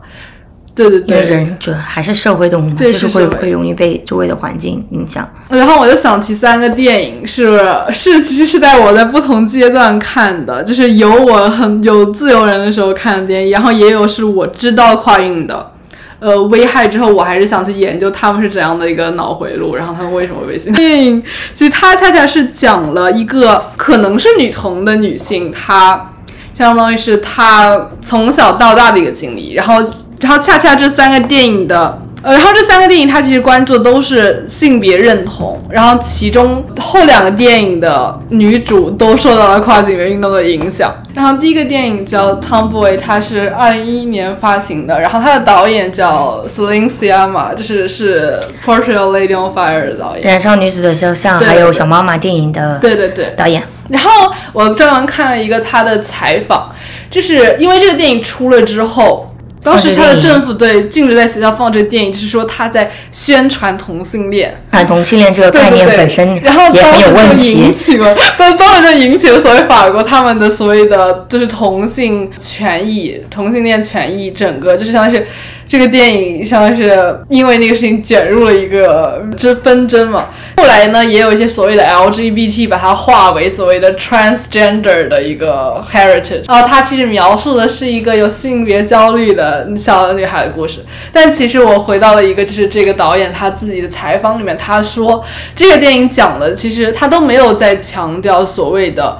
对对因为对。人就还是社会动物嘛，就是会会会容易被周围的环境影响。然后我就想提三个电影，是是其实是在我在不同阶段看的，就是有我很有自由人的时候看的电影，然后也有是我知道跨运的。呃，危害之后，我还是想去研究他们是怎样的一个脑回路，然后他们为什么会被性电影。其实它恰恰是讲了一个可能是女同的女性，她相当于是她从小到大的一个经历，然后然后恰恰这三个电影的。呃，然后这三个电影它其实关注的都是性别认同，然后其中后两个电影的女主都受到了跨性别运动的影响。然后第一个电影叫《Tomboy》，它是二零一一年发行的，然后它的导演叫 Celine Sciamma，就是是《Portrait of Lady on Fire》的导演。燃烧女子的肖像，还有小妈妈电影的对对对，导演，然后我专门看了一个他的采访，就是因为这个电影出了之后，当时他的政府对禁止在学校放这个电影，就是说他在宣传同性恋。传同性恋这个概念对对对本身然后也很有当时就问题引。起了，当当时就引起了所谓法国他们的所谓的就是同性权益、同性恋权益，整个就是相当于是这个电影相当于是因为那个事情卷入了一个这纷争嘛。后来呢，也有一些所谓的 LGBT 把它化为所谓的 transgender 的一个 heritage，然后它其实描述的是一个有性别焦虑的小女孩的故事。但其实我回到了一个，就是这个导演他自己的采访里面，他说这个电影讲的其实他都没有在强调所谓的。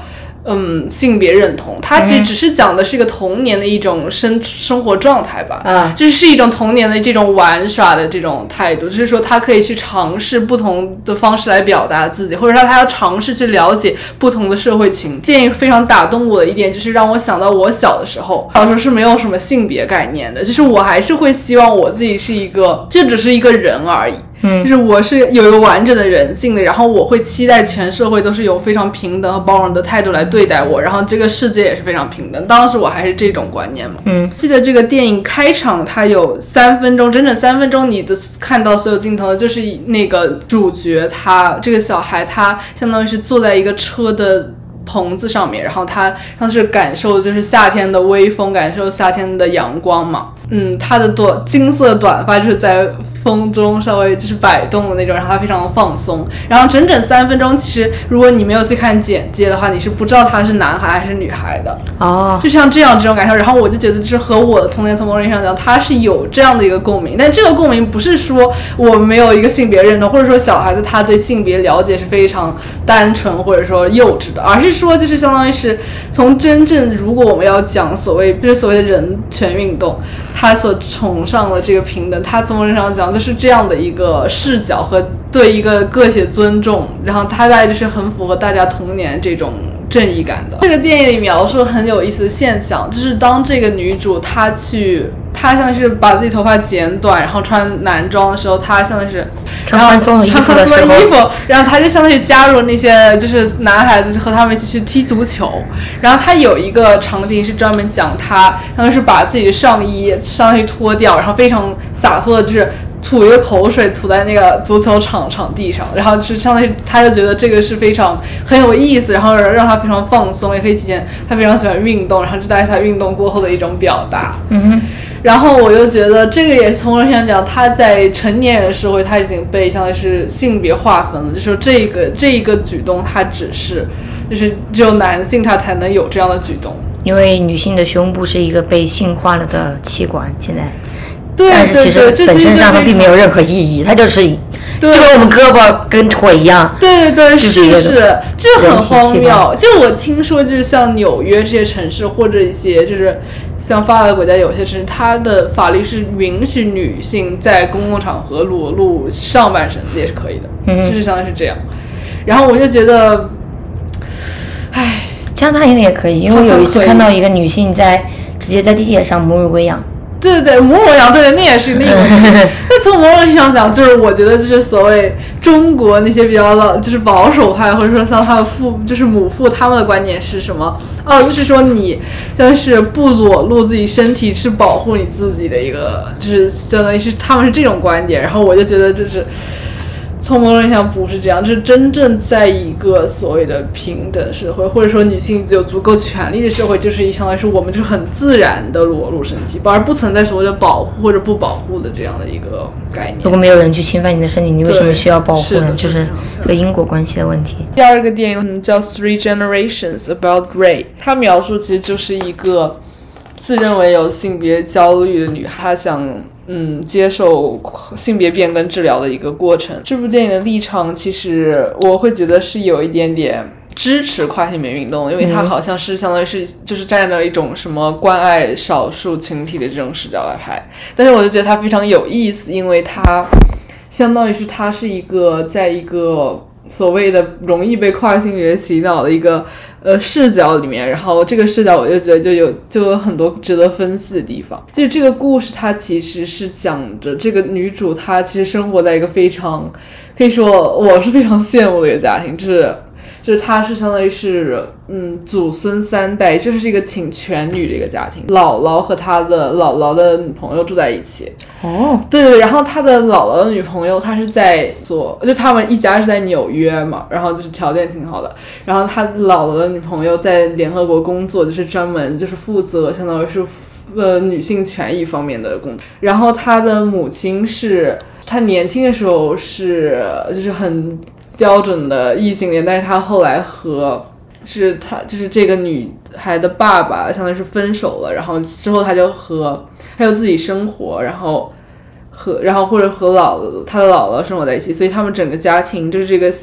嗯，性别认同，它其实只是讲的是一个童年的一种生生活状态吧，啊这是一种童年的这种玩耍的这种态度，就是说他可以去尝试不同的方式来表达自己，或者说他要尝试去了解不同的社会群。电影非常打动我的一点，就是让我想到我小的时候，小时候是没有什么性别概念的，就是我还是会希望我自己是一个，这只是一个人而已。嗯就是我是有一个完整的人性的，然后我会期待全社会都是有非常平等和包容的态度来对待我，然后这个世界也是非常平等。当时我还是这种观念嘛。嗯，记得这个电影开场，它有三分钟，整整三分钟，你的看到所有镜头的就是那个主角他这个小孩，他相当于是坐在一个车的。棚子上面，然后他像是感受就是夏天的微风，感受夏天的阳光嘛。嗯，他的短金色短发就是在风中稍微就是摆动的那种，然后他非常的放松。然后整整三分钟，其实如果你没有去看简介的话，你是不知道他是男孩还是女孩的。哦，就像这样这种感受，然后我就觉得，就是和我的童年从某种意义上讲，他是有这样的一个共鸣。但这个共鸣不是说我没有一个性别认同，或者说小孩子他对性别了解是非常单纯或者说幼稚的，而是说就是相当于是从真正如果我们要讲所谓就是所谓的人权运动，他所崇尚的这个平等，他从人上讲就是这样的一个视角和对一个个体的尊重，然后他大概就是很符合大家童年这种。正义感的。这个电影里描述很有意思的现象，就是当这个女主她去，她相当于是把自己头发剪短，然后穿男装的时候，她相当于是穿宽松的衣穿服的时候宽松的衣，服，然后她就相当于加入那些就是男孩子和他们一起去踢足球。然后她有一个场景是专门讲她，相当于是把自己的上衣相当于脱掉，然后非常洒脱的就是。吐一个口水吐在那个足球场场地上，然后是相当于他就觉得这个是非常很有意思，然后让他非常放松，也可以体现他非常喜欢运动，然后这大概是他运动过后的一种表达。嗯哼，然后我又觉得这个也从我想讲，他在成年人社会他已经被相当于是性别划分了，就是说这个这一个举动，他只是就是只有男性他才能有这样的举动。因为女性的胸部是一个被性化了的器官，现在，对但是其实本身上它并没有任何意义，它就是就对跟我们胳膊跟腿一样，对对对，就是是是，这很荒谬。就我听说，就是像纽约这些城市，或者一些就是像发达国家有些城市，它的法律是允许女性在公共场合裸露上半身也是可以的，嗯就是相当于是这样。然后我就觉得，唉，加拿大应该也可以，因为我有一次看到一个女性在直接在地铁上母乳喂养，对对对，母乳养，对对，那也是另一个。那从某种意义上讲，就是我觉得就是所谓中国那些比较老，就是保守派，或者说像他的父，就是母父他们的观点是什么？哦，就是说你但是不裸露自己身体是保护你自己的一个，就是相当于是他们是这种观点。然后我就觉得就是。从某种意义上不是这样，就是真正在一个所谓的平等社会，或者说女性有足够权利的社会，就是相当于是我们就是很自然的裸露身体，而不存在所谓的保护或者不保护的这样的一个概念如。果没有人去侵犯你的身体，你为什么需要保护？呢就是这个因果关系的问题。第二个电影叫《Three Generations About Ray》，它描述其实就是一个自认为有性别焦虑的女孩，想嗯接受性别变更治疗的一个过程。这部电影的立场其实我会觉得是有一点点。支持跨性别运动，因为它好像是相当于是就是站在一种什么关爱少数群体的这种视角来拍，但是我就觉得它非常有意思，因为它相当于是它是一个在一个所谓的容易被跨性别洗脑的一个呃视角里面，然后这个视角我就觉得就有就有很多值得分析的地方。就是这个故事它其实是讲着这个女主她其实生活在一个非常可以说我是非常羡慕的一个家庭，就是就是她是相当于是嗯祖孙三代，就是一个挺全女的一个家庭，姥姥和她的姥姥的女朋友住在一起。哦，对对，然后他的姥姥的女朋友，她是在做，就他们一家是在纽约嘛，然后就是条件挺好的。然后他姥姥的女朋友在联合国工作，就是专门就是负责相当于是呃女性权益方面的工作。然后他的母亲是，他年轻的时候是就是很标准的异性恋，但是他后来和是他就是这个女孩的爸爸，相当于是分手了，然后之后他就和他就自己生活，然后。和然后或者和姥他的姥姥生活在一起，所以他们整个家庭就是这个，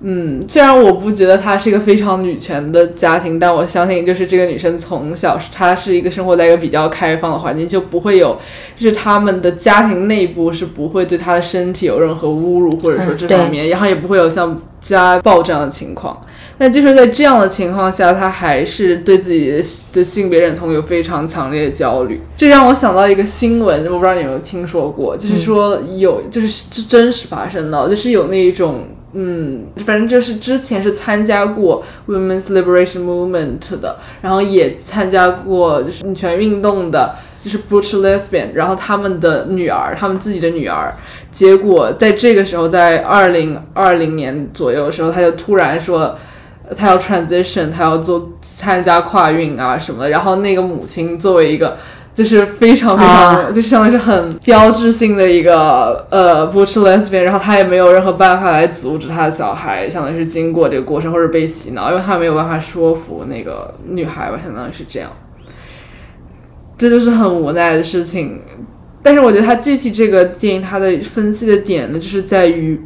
嗯，虽然我不觉得她是一个非常女权的家庭，但我相信就是这个女生从小她是一个生活在一个比较开放的环境，就不会有就是他们的家庭内部是不会对她的身体有任何侮辱或者说这方面，然后也不会有像家暴这样的情况。那就是在这样的情况下，她还是对自己的性别认同有非常强烈的焦虑。这让我想到一个新闻，我不知道你有没有听说过，就是说有，就是是真实发生的，就是有那一种，嗯，反正就是之前是参加过 Women's Liberation Movement 的，然后也参加过就是女权运动的，就是 Butch Lesbian，然后他们的女儿，他们自己的女儿，结果在这个时候，在二零二零年左右的时候，他就突然说。他要 transition，他要做参加跨运啊什么的，然后那个母亲作为一个就是非常非常，就是相当于是很标志性的一个呃 butch lesbian，然后他也没有任何办法来阻止他的小孩，相当于是经过这个过程或者被洗脑，因为他没有办法说服那个女孩吧，相当于是这样，这就是很无奈的事情。但是我觉得他具体这个电影他的分析的点呢，就是在于。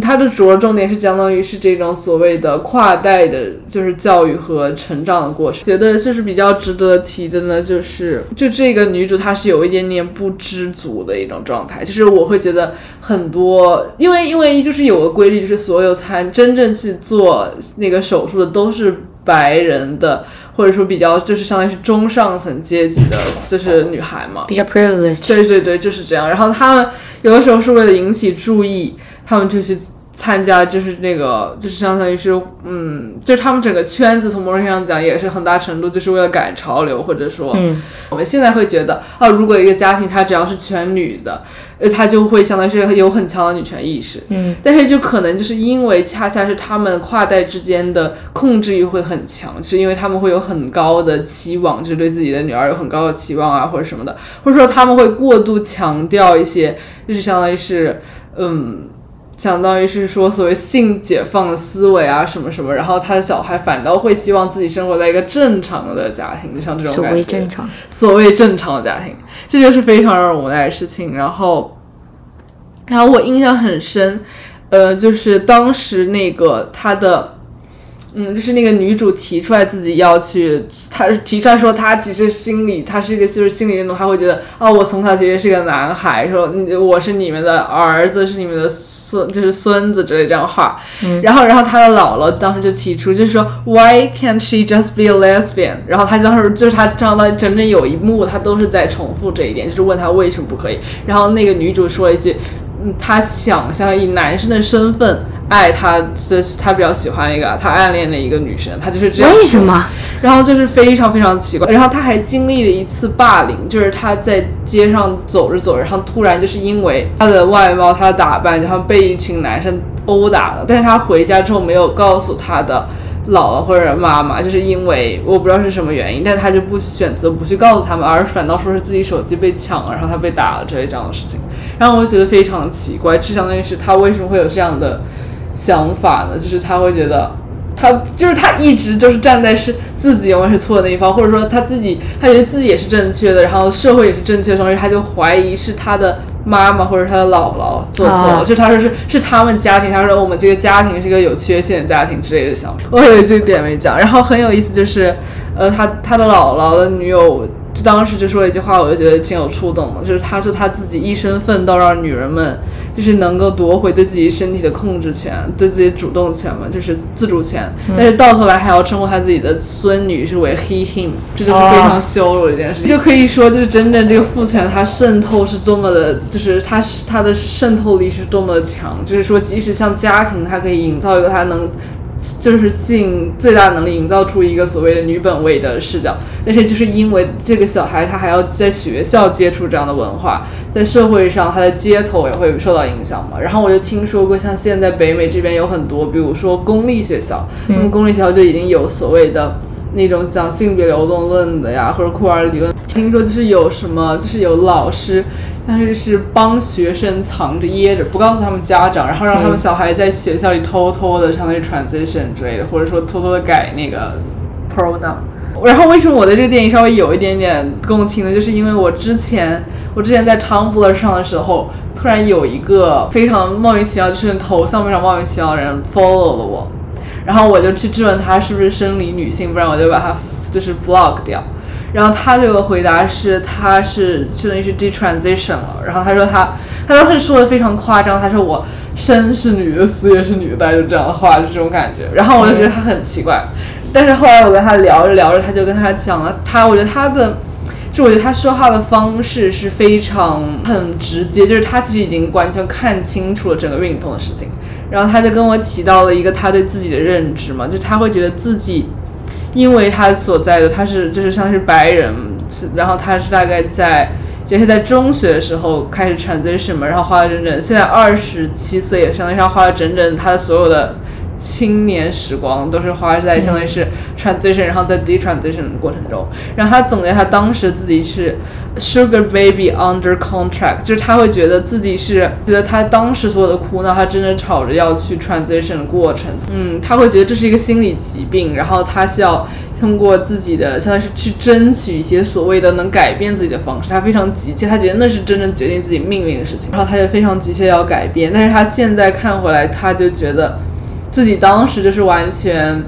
它的主要重点是相当于是这种所谓的跨代的，就是教育和成长的过程。觉得就是比较值得提的呢，就是就这个女主她是有一点点不知足的一种状态。就是我会觉得很多，因为因为就是有个规律，就是所有参真正去做那个手术的都是白人的，或者说比较就是相当于是中上层阶级的，就是女孩嘛，比较 privileged。对对对，就是这样。然后他们有的时候是为了引起注意。他们就去参加，就是那个，就是相当于是，嗯，就是他们整个圈子，从某种意义上讲，也是很大程度就是为了赶潮流，或者说，我们现在会觉得，啊，如果一个家庭它只要是全女的，呃，他就会相当于是有很强的女权意识，嗯，但是就可能就是因为恰恰是他们跨代之间的控制欲会很强，是因为他们会有很高的期望，就是对自己的女儿有很高的期望啊，或者什么的，或者说他们会过度强调一些，就是相当于是，嗯。相当于是说所谓性解放的思维啊什么什么，然后他的小孩反倒会希望自己生活在一个正常的家庭，就像这种所谓正常，所谓正常的家庭，这就是非常让人无奈的事情。然后，然后我印象很深，呃，就是当时那个他的。嗯，就是那个女主提出来自己要去，她提出来说她其实心里，她是一个就是心理认同，她会觉得哦，我从小其实是个男孩，说我是你们的儿子，是你们的孙，就是孙子之类这样话。然后，然后她的姥姥当时就提出，就是说 Why can't she just be a lesbian？然后她当时就是她讲到整整有一幕，她都是在重复这一点，就是问她为什么不可以。然后那个女主说了一句，嗯，她想象以男生的身份。爱他，这他比较喜欢一个他暗恋的一个女生，他就是这样。为什么？然后就是非常非常奇怪。然后他还经历了一次霸凌，就是他在街上走着走着，然后突然就是因为他的外貌、他的打扮，然后被一群男生殴打了。但是他回家之后没有告诉他的姥姥或者妈妈，就是因为我不知道是什么原因，但他就不选择不去告诉他们，而反倒说是自己手机被抢了，然后他被打了之类这样的事情。然后我就觉得非常奇怪，就相当于是他为什么会有这样的。想法呢，就是他会觉得，他就是他一直就是站在是自己永远是错的那一方，或者说他自己他觉得自己也是正确的，然后社会也是正确的，同时他就怀疑是他的妈妈或者他的姥姥做错了，就他说是是他们家庭，他说我们这个家庭是一个有缺陷的家庭之类的想法。我有这点没讲，然后很有意思就是，呃，他他的姥姥的女友。就当时就说了一句话，我就觉得挺有触动的，就是他说他自己一生奋斗，让女人们就是能够夺回对自己身体的控制权，对自己主动权嘛，就是自主权。但是到头来还要称呼他自己的孙女是为 he him，这就是非常羞辱的一件事情。就可以说，就是真正这个父权它渗透是多么的，就是它是它的渗透力是多么的强。就是说，即使像家庭，它可以营造一个它能。就是尽最大能力营造出一个所谓的女本位的视角，但是就是因为这个小孩他还要在学校接触这样的文化，在社会上他的街头也会受到影响嘛。然后我就听说过，像现在北美这边有很多，比如说公立学校，那么公立学校就已经有所谓的。那种讲性别流动论的呀，或者库尔理论，听说就是有什么，就是有老师，但是是帮学生藏着掖着，不告诉他们家长，然后让他们小孩在学校里偷偷的，相当于 transition 之类的，或者说偷偷的改那个 pronoun。然后为什么我对这个电影稍微有一点点共情呢？就是因为我之前，我之前在 Tumblr 上的时候，突然有一个非常莫名其妙，就是头像非常莫名其妙的人 follow 了我。然后我就去质问他是不是生理女性，不然我就把他就是 block 掉。然后他给我回答是他是相当于是 detransition 了。然后他说他他当时说的非常夸张，他说我生是女的，死也是女的，大概就这样的话，就这种感觉。然后我就觉得他很奇怪。但是后来我跟他聊着聊着，他就跟他讲了他，我觉得他的就我觉得他说话的方式是非常很直接，就是他其实已经完全看清楚了整个运动的事情。然后他就跟我提到了一个他对自己的认知嘛，就他会觉得自己，因为他所在的他是就是像是白人，然后他是大概在也是在中学的时候开始 transition 嘛，然后花了整整现在二十七岁，也相当于他花了整整他的所有的。青年时光都是花在相当于是 transition，然后在 detransition 的过程中。然后他总结他当时自己是 sugar baby under contract，就是他会觉得自己是觉得他当时所有的苦恼，他真的吵着要去 transition 的过程。嗯，他会觉得这是一个心理疾病，然后他需要通过自己的相当于是去争取一些所谓的能改变自己的方式。他非常急切，他觉得那是真正决定自己命运的事情。然后他就非常急切要改变，但是他现在看回来，他就觉得。自己当时就是完全。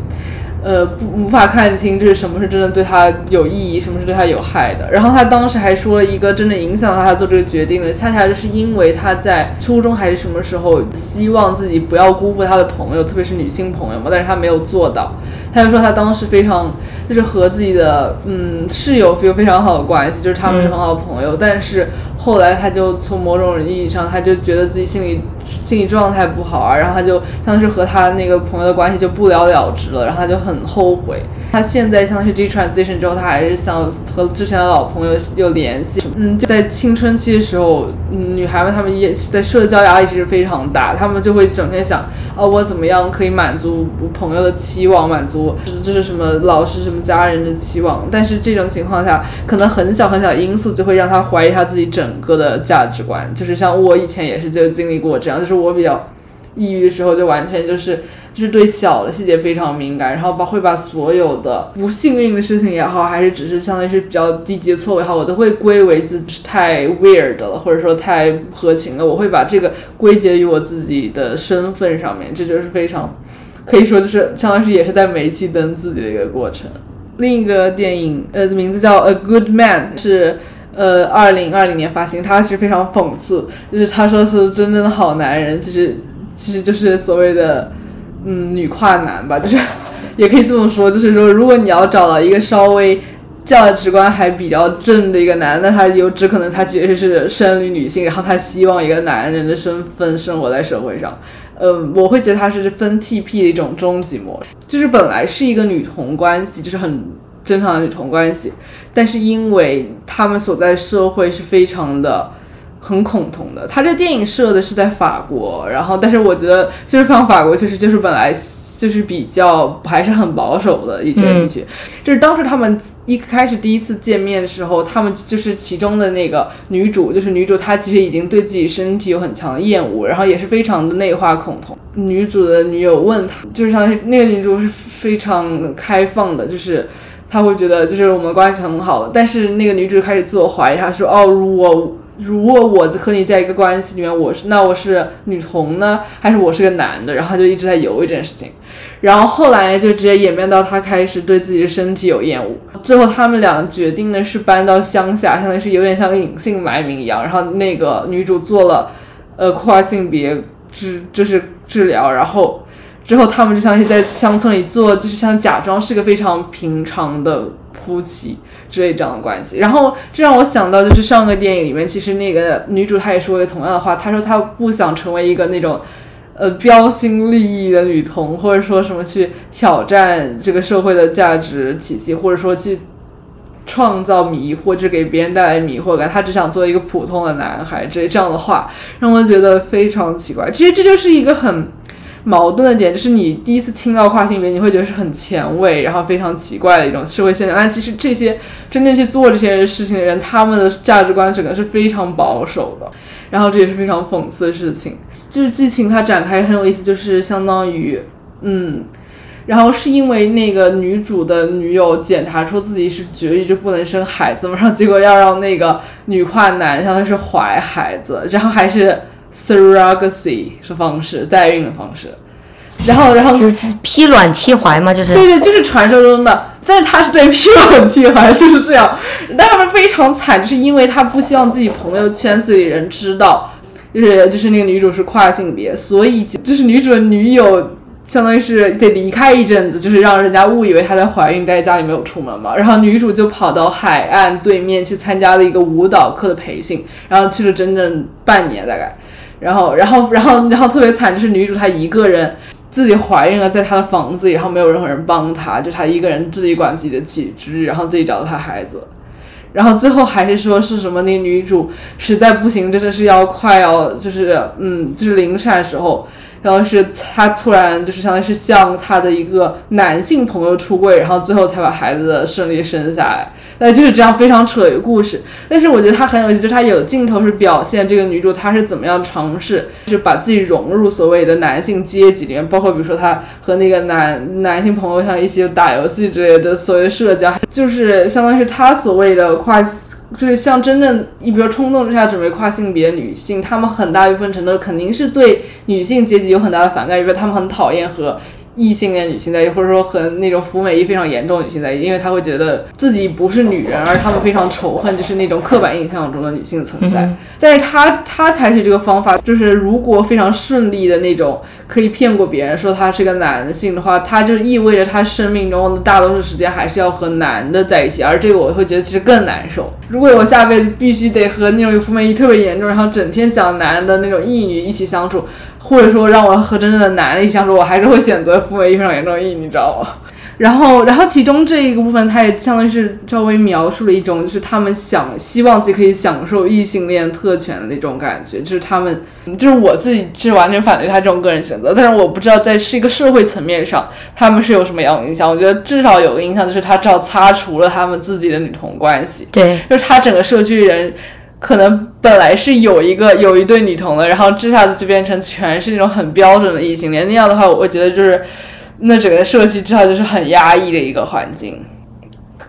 呃，不无法看清这是什么是真的对他有意义，什么是对他有害的。然后他当时还说了一个真的影响到他做这个决定的，恰恰就是因为他在初中还是什么时候，希望自己不要辜负他的朋友，特别是女性朋友嘛，但是他没有做到。他就说他当时非常就是和自己的嗯室友有非常好的关系，就是他们是很好的朋友。但是后来他就从某种意义上，他就觉得自己心里心理状态不好啊，然后他就像是和他那个朋友的关系就不了了之了，然后他就很。很后悔，他现在相当于是 transition 之后，他还是想和之前的老朋友有联系。嗯，在青春期的时候，女孩们她们也在社交压力其实非常大，她们就会整天想，哦，我怎么样可以满足朋友的期望，满足这是什么老师什么家人的期望。但是这种情况下，可能很小很小的因素就会让他怀疑他自己整个的价值观。就是像我以前也是就经历过这样，就是我比较。抑郁的时候就完全就是就是对小的细节非常敏感，然后把会把所有的不幸运的事情也好，还是只是相当于是比较低级的错误也好，我都会归为自己太 weird 了，或者说太不合情了。我会把这个归结于我自己的身份上面，这就是非常可以说就是相当于是也是在煤气灯自己的一个过程。另一个电影呃名字叫 A Good Man 是呃二零二零年发行，它是非常讽刺，就是他说是真正的好男人其实。其实就是所谓的，嗯，女跨男吧，就是也可以这么说，就是说，如果你要找到一个稍微价值观还比较正的一个男，那他有只可能他其实是生理女性，然后他希望一个男人的身份生活在社会上。嗯，我会觉得他是分 TP 的一种终极模式，就是本来是一个女同关系，就是很正常的女同关系，但是因为他们所在社会是非常的。很恐同的，他这电影设的是在法国，然后但是我觉得就是放法国，其实就是本来就是比较还是很保守的一些地区，就是当时他们一开始第一次见面的时候，他们就是其中的那个女主，就是女主她其实已经对自己身体有很强的厌恶，然后也是非常的内化恐同。女主的女友问她，就是像那个女主是非常开放的，就是她会觉得就是我们关系很好，但是那个女主开始自我怀疑，她说哦，如果。如果我和你在一个关系里面，我是那我是女同呢，还是我是个男的？然后就一直在犹豫这件事情，然后后来就直接演变到他开始对自己的身体有厌恶。最后他们俩决定的是搬到乡下，相当于是有点像隐姓埋名一样。然后那个女主做了呃跨性别治就是治疗，然后之后他们就相当于在乡村里做，就是像假装是个非常平常的夫妻。之类这样的关系，然后这让我想到，就是上个电影里面，其实那个女主她也说了同样的话，她说她不想成为一个那种，呃标新立异的女童，或者说什么去挑战这个社会的价值体系，或者说去创造迷惑，就给别人带来迷惑感。她只想做一个普通的男孩，这这样的话让我觉得非常奇怪。其实这就是一个很。矛盾的点就是，你第一次听到跨性别，你会觉得是很前卫，然后非常奇怪的一种社会现象。但其实这些真正去做这些事情的人，他们的价值观整个是非常保守的。然后这也是非常讽刺的事情。就是剧情它展开很有意思，就是相当于，嗯，然后是因为那个女主的女友检查出自己是绝育，就不能生孩子嘛，然后结果要让那个女跨男相当于是怀孩子，然后还是。Surrogacy 是方式，代孕的方式，然后，然后就是批卵替怀嘛，就是对对，就是传说中的，但是他是对批卵替怀，就是这样，但他们非常惨，就是因为他不希望自己朋友圈子里人知道，就是就是那个女主是跨性别，所以就是女主的女友相当于是得离开一阵子，就是让人家误以为她在怀孕，待在家里没有出门嘛，然后女主就跑到海岸对面去参加了一个舞蹈课的培训，然后去了整整半年大概。然后，然后，然后，然后特别惨，就是女主她一个人自己怀孕了，在她的房子里，然后没有任何人帮她，就她一个人自己管自己的起居，然后自己找到她孩子，然后最后还是说是什么？那女主实在不行，真的是要快要就是嗯，就是临产的时候。然后是她突然就是相当于是向她的一个男性朋友出柜，然后最后才把孩子顺利生下来。那就是这样非常扯一个故事。但是我觉得它很有意思，就是它有镜头是表现这个女主她是怎么样尝试，就是把自己融入所谓的男性阶级里面，包括比如说她和那个男男性朋友像一起打游戏之类的所谓社交，就是相当于是她所谓的跨。就是像真正，你比如冲动之下准备跨性别女性，她们很大一部分程度肯定是对女性阶级有很大的反感，因为她们很讨厌和。异性恋女性在一起，或者说和那种服美役非常严重的女性在一起，因为她会觉得自己不是女人，而她们非常仇恨就是那种刻板印象中的女性存在。但是她她采取这个方法，就是如果非常顺利的那种可以骗过别人说他是个男性的话，他就意味着他生命中的大多数时间还是要和男的在一起，而这个我会觉得其实更难受。如果我下辈子必须得和那种有负面意义特别严重，然后整天讲男的那种异女一起相处。或者说让我和真正的男的一起相处，我还是会选择负面意非常严重的异，你知道吗？然后，然后其中这一个部分，它也相当于是稍微描述了一种，就是他们想希望自己可以享受异性恋特权的那种感觉，就是他们，就是我自己是完全反对他这种个人选择，但是我不知道在是一个社会层面上，他们是有什么样的影响？我觉得至少有个影响，就是他至少擦除了他们自己的女同关系，对，就是他整个社区人。可能本来是有一个有一对女同的，然后这下子就变成全是那种很标准的异性恋，那样的话，我觉得就是，那整个社区至少就是很压抑的一个环境。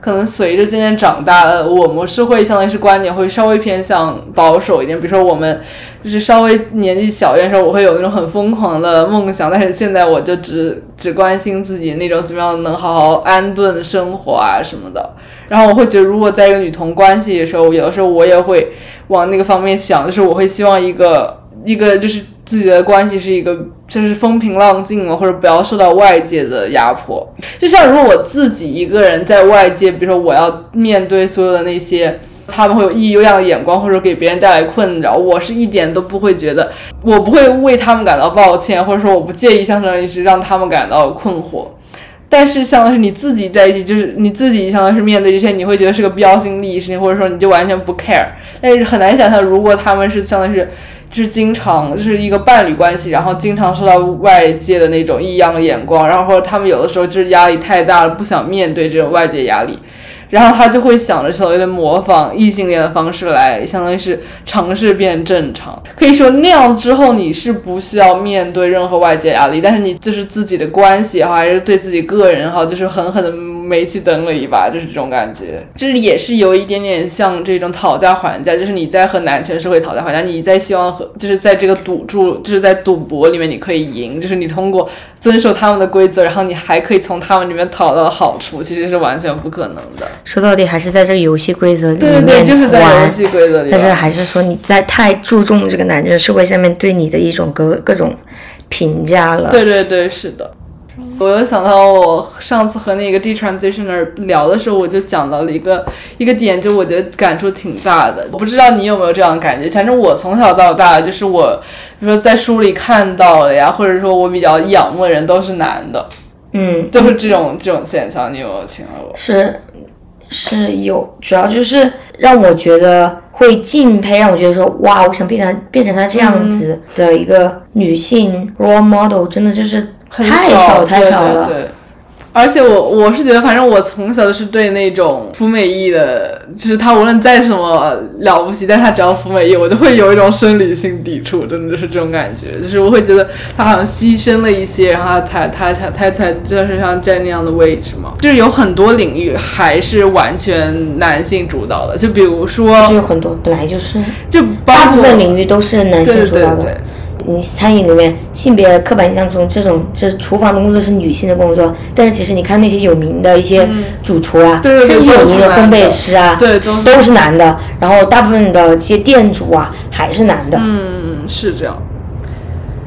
可能随着渐渐长大了，我们社会相当于是观点会稍微偏向保守一点。比如说我们就是稍微年纪小一点的时候，我会有那种很疯狂的梦想，但是现在我就只只关心自己那种怎么样能好好安顿生活啊什么的。然后我会觉得，如果在一个女同关系的时候，有的时候我也会往那个方面想，就是我会希望一个一个就是自己的关系是一个就是风平浪静了，或者不要受到外界的压迫。就像如果我自己一个人在外界，比如说我要面对所有的那些他们会有异样的眼光，或者给别人带来困扰，我是一点都不会觉得，我不会为他们感到抱歉，或者说我不介意相当于是让他们感到困惑。但是，相当是你自己在一起，就是你自己相当是面对这些，你会觉得是个标新立异事情，或者说你就完全不 care。但是很难想象，如果他们是相当是，是经常就是一个伴侣关系，然后经常受到外界的那种异样的眼光，然后或者他们有的时候就是压力太大了，不想面对这种外界压力。然后他就会想着所谓的模仿异性恋的方式来，相当于是尝试变正常。可以说那样之后你是不需要面对任何外界压力，但是你就是自己的关系也好，还是对自己个人哈，就是狠狠的煤气灯了一把，就是这种感觉。这也是有一点点像这种讨价还价，就是你在和男权社会讨价还价，你在希望和就是在这个赌注，就是在赌博里面你可以赢，就是你通过遵守他们的规则，然后你还可以从他们里面讨到好处，其实是完全不可能的。说到底还是在这个游戏规则里面对对对，就是在游戏规则里。但是还是说你在太注重这个男权社会下面对你的一种各各种评价了。对对对，是的。我又想到我上次和那个 detransitioner 聊的时候，我就讲到了一个一个点，就我觉得感触挺大的。我不知道你有没有这样的感觉，反正我从小到大，就是我，比如说在书里看到的呀，或者说我比较仰慕的人都是男的，嗯，都是这种这种现象。你有没有听到过？是是有，主要就是让我觉得会敬佩，让我觉得说哇，我想变成变成他这样子的一个女性 role model，真的就是很太少太少了。对对对而且我我是觉得，反正我从小就是对那种服美役的，就是他无论再什么了不起，但他只要服美役，我就会有一种生理性抵触，真的就是这种感觉，就是我会觉得他好像牺牲了一些，然后他他才他才就是像占那样的位置嘛。就是有很多领域还是完全男性主导的，就比如说，就有很多本来就是，就大部分领域都是男性主导的。对。你餐饮里面性别刻板印象中，这种就是厨房的工作是女性的工作，但是其实你看那些有名的一些主厨啊，嗯对至有名的烘焙师啊，对都都是男的，然后大部分的这些店主啊还是男的。嗯，是这样。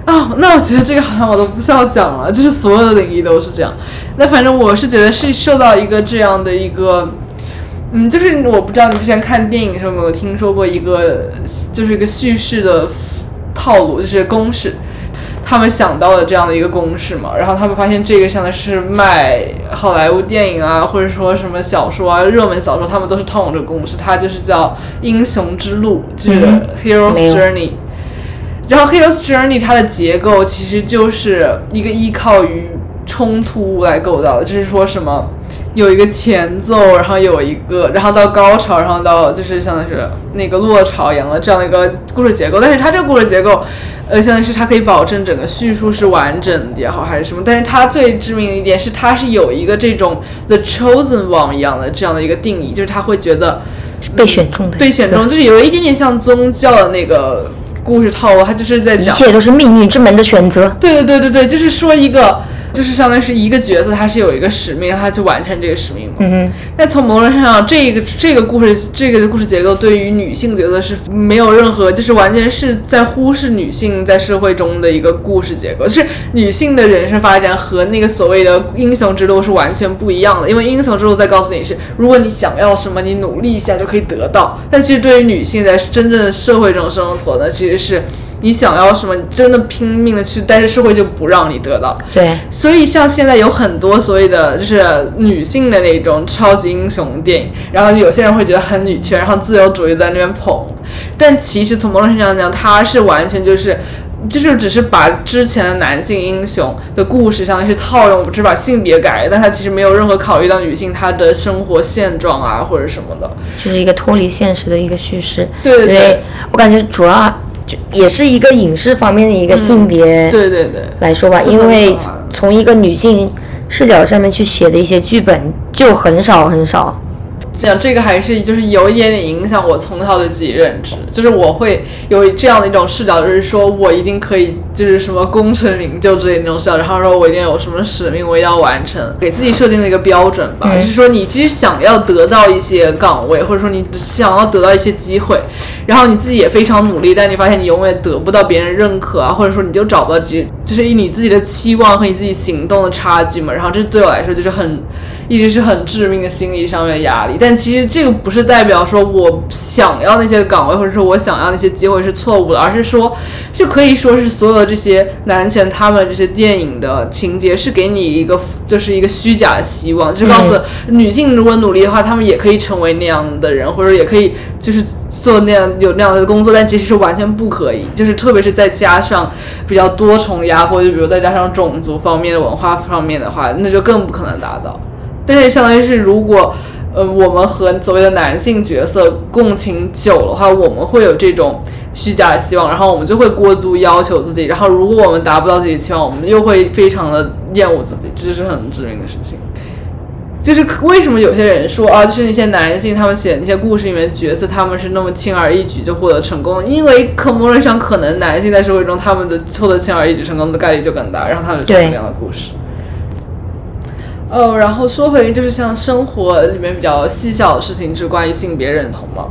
啊、那我觉得这个好像我都不需要讲了，就是所有的领域都是这样。那反正我是觉得是受到一个这样的一个，嗯，就是我不知道你之前看电影的时候有没有听说过一个，就是一个叙事的套路，就是公式。他们想到了这样的一个公式嘛，然后他们发现这个像的是卖好莱坞电影啊，或者说什么小说啊、热门小说，他们都是套用这个公式，它就是叫英雄之路，就是嗯 Hero's Journey。然后 Hero's Journey 它的结构其实就是一个依靠于冲突来构造的，就是说什么有一个前奏，然后有一个，然后到高潮，然后到就是相当于是那个落潮一样的这样的一个故事结构。但是它这个故事结构，呃，相当于是它可以保证整个叙述是完整的也好，还是什么。但是它最致命的一点是，它是有一个这种 The Chosen One 一样的这样的一个定义，就是他会觉得被选中的，被选中，就是有一点点像宗教的那个故事套路，它就是在讲一。切都是命运之门的选择。对对对对对，就是说一个，就是相当于是一个角色，他是有一个使命，让他去完成这个使命嘛。嗯哼，那从某种程度上，这个这个故事这个故事结构对于女性角色是没有任何，就是完全是在忽视女性在社会中的一个故事结构，就是女性的人生发展和那个所谓的英雄之路是完全不一样的。因为英雄之路在告诉你是，如果你想要什么，你努力一下就可以得到。但其实对于女性在真正的社会中生存呢，其实是你想要什么，你真的拼命的去，但是社会就不让你得到。对，所以像现在有很多所谓的就是女性的那种超级英雄电影，然后有些人会觉得很女权，然后自由主义在那边捧，但其实从某种程度上讲，它是完全就是。就是只是把之前的男性英雄的故事，相当于是套用，只是把性别改了，但它其实没有任何考虑到女性她的生活现状啊或者什么的。就是一个脱离现实的一个叙事。对对对我感觉主要就也是一个影视方面的一个性别对对对，来说吧，因为从一个女性视角上面去写的一些剧本就很少很少。这样这个还是就是有一点点影响我从小对自己认知，就是我会有这样的一种视角，就是说我一定可以就是什么功成名就之类的那种视角，然后说我一定有什么使命，我一定要完成，给自己设定了一个标准吧，嗯。就是说你其实想要得到一些岗位，或者说你想要得到一些机会，然后你自己也非常努力，但你发现你永远得不到别人认可啊，或者说你就找不到这就是以你自己的期望和你自己行动的差距嘛，然后这对我来说就是很。一直是很致命的心理上面的压力。但其实这个不是代表说我想要那些岗位，或者说我想要那些机会是错误的，而是说，就可以说是所有的这些男权他们这些电影的情节是给你一个就是一个虚假的希望，就是告诉女性如果努力的话，她们也可以成为那样的人，或者也可以就是做那样有那样的工作，但其实是完全不可以。就是特别是再加上比较多重压迫，就比如再加上种族方面的文化方面的话，那就更不可能达到。但是相当于是，如果呃我们和所谓的男性角色共情久的话，我们会有这种虚假的希望，然后我们就会过度要求自己，然后如果我们达不到自己的期望，我们又会非常的厌恶自己，这就是很致命的事情。就是为什么有些人说啊，就是那些男性他们写那些故事里面角色，他们是那么轻而易举就获得成功，因为可某种意义上，可能男性在社会中他们的获得轻而易举成功的概率就更大，然后他们就写出这样的故事。哦，然后说回就是像生活里面比较细小的事情，就是关于性别认同嘛。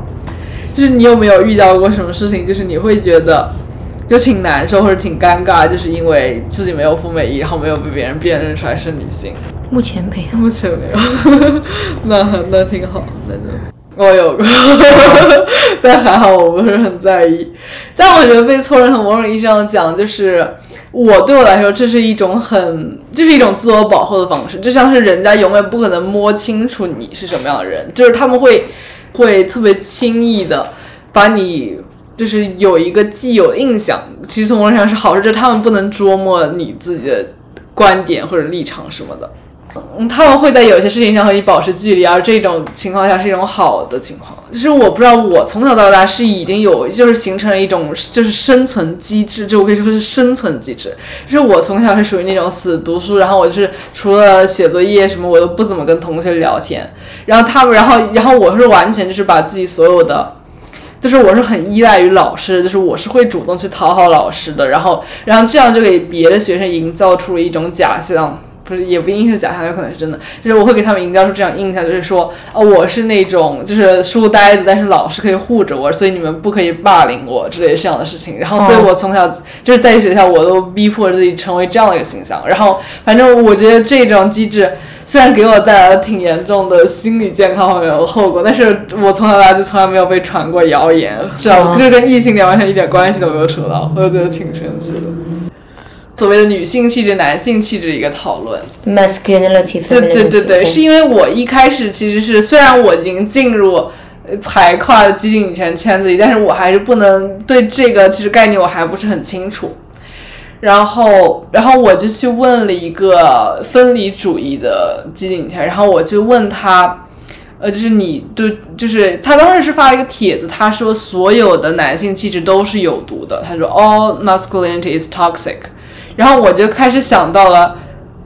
就是你有没有遇到过什么事情，就是你会觉得就挺难受或者挺尴尬，就是因为自己没有服美役，然后没有被别人辨认出来是女性。目前没有。目前没有，那那挺好，那就我有过，但还好我不是很在意。但我觉得被错认从某种意义上讲，就是我对我来说，这是一种很，这是一种自我保护的方式，就像是人家永远不可能摸清楚你是什么样的人，就是他们会会特别轻易的把你。就是有一个既有印象，其实从某种上是好事，就是他们不能捉摸你自己的观点或者立场什么的。嗯，他们会在有些事情上和你保持距离，而这种情况下是一种好的情况。就是我不知道，我从小到大是已经有，就是形成了一种就是生存机制，就我可以说是生存机制。就是我从小是属于那种死读书，然后我就是除了写作业什么，我都不怎么跟同学聊天。然后他们，然后然后我是完全就是把自己所有的。就是我是很依赖于老师，就是我是会主动去讨好老师的，然后，然后这样就给别的学生营造出了一种假象，不是也不一定是假象，有可能是真的，就是我会给他们营造出这样印象，就是说，哦，我是那种就是书呆子，但是老师可以护着我，所以你们不可以霸凌我之类这样的事情，然后，所以我从小就是在学校，我都逼迫自己成为这样的一个形象，然后，反正我觉得这种机制。虽然给我带来了挺严重的心理健康方面的后果，但是我从小到大就从来没有被传过谣言，是吧？就是跟异性恋完全一点关系都没有扯到，我就觉得挺神奇的。所谓的女性气质、男性气质的一个讨论，masculinity。对对对对，是因为我一开始其实是虽然我已经进入排跨的激进女权圈子里，但是我还是不能对这个其实概念我还不是很清楚。然后，然后我就去问了一个分离主义的激进女权然后我就问他，呃，就是你对，就是他当时是发了一个帖子，他说所有的男性气质都是有毒的，他说 all masculinity is toxic。然后我就开始想到了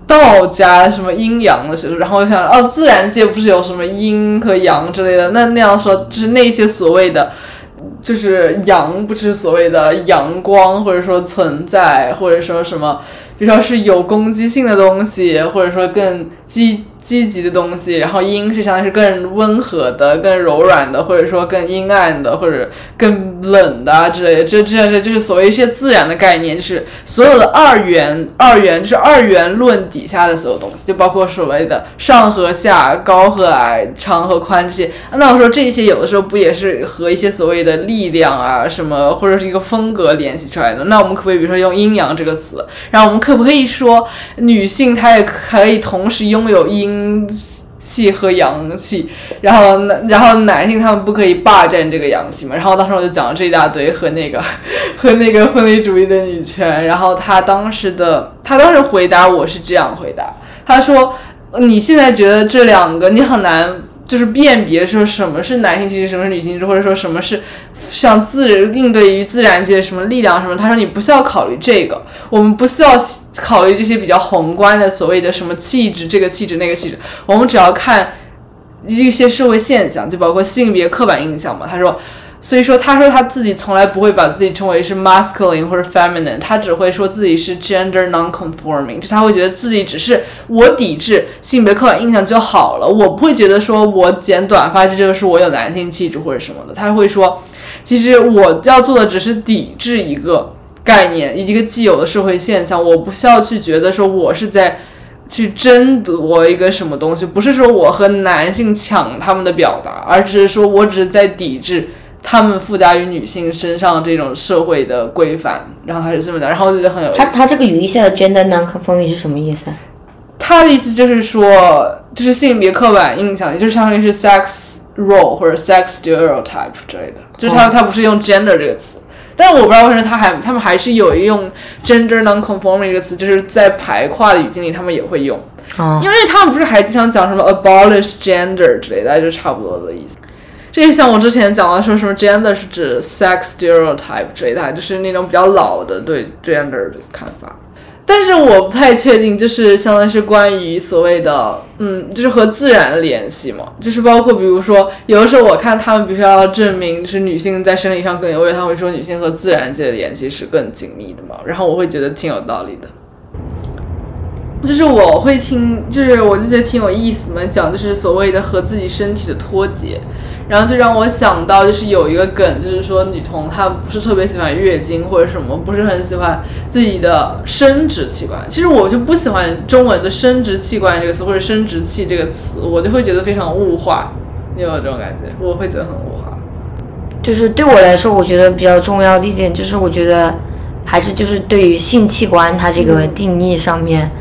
道家什么阴阳的学说，然后我想，哦，自然界不是有什么阴和阳之类的，那那样说就是那些所谓的。就是阳，不是所谓的阳光，或者说存在，或者说什么，比如说是有攻击性的东西，或者说更激。积极的东西，然后阴是相当于是更温和的、更柔软的，或者说更阴暗的，或者更冷的啊之类的。这、这、这就是所谓一些自然的概念，就是所有的二元、二元就是二元论底下的所有东西，就包括所谓的上和下、高和矮、长和宽这些。那我说这些有的时候不也是和一些所谓的力量啊什么，或者是一个风格联系出来的？那我们可不可以比如说用阴阳这个词？然后我们可不可以说女性她也可以同时拥有阴？阴气和阳气，然后，然后男性他们不可以霸占这个阳气嘛？然后当时我就讲了这一大堆和那个 和那个分离主义的女权，然后他当时的他当时回答我是这样回答，他说你现在觉得这两个你很难。就是辨别说什么是男性气质，什么是女性气质，或者说什么是像自应对于自然界什么力量什么。他说你不需要考虑这个，我们不需要考虑这些比较宏观的所谓的什么气质，这个气质那个气质，我们只要看一些社会现象，就包括性别刻板印象嘛。他说。所以说，他说他自己从来不会把自己称为是 masculine 或者 feminine，他只会说自己是 gender non-conforming，就他会觉得自己只是我抵制性别刻板印象就好了，我不会觉得说我剪短发这就是我有男性气质或者什么的。他会说，其实我要做的只是抵制一个概念，一个既有的社会现象，我不需要去觉得说我是在去争夺一个什么东西，不是说我和男性抢他们的表达，而只是说我只是在抵制。他们附加于女性身上这种社会的规范，然后他是这么讲，然后我觉得很有。他他这个语义下的 gender non-conforming 是什么意思啊？他的意思就是说，就是性别刻板印象，也就是相当于是 sex role 或者 sex stereotype 之类的，就是他他不是用 gender 这个词，但我不知道为什么他还他们还是有用 gender non-conforming 这个词，就是在排跨的语境里他们也会用，因为他们不是还经常讲什么 abolish gender 之类的，就差不多的意思。这就像我之前讲的说什么 gender 是指 sex stereotype 这一代，就是那种比较老的对 gender 的看法。但是我不太确定，就是相当于是关于所谓的，嗯，就是和自然联系嘛，就是包括比如说，有的时候我看他们比如说要证明就是女性在生理上更优越，他会说女性和自然界的联系是更紧密的嘛，然后我会觉得挺有道理的。就是我会听，就是我就觉得挺有意思嘛，讲就是所谓的和自己身体的脱节。然后就让我想到，就是有一个梗，就是说女童她不是特别喜欢月经或者什么，不是很喜欢自己的生殖器官。其实我就不喜欢中文的生殖器官这个词或者生殖器这个词，我就会觉得非常物化。你有没有这种感觉？我会觉得很物化。就是对我来说，我觉得比较重要的一点就是，我觉得还是就是对于性器官它这个定义上面。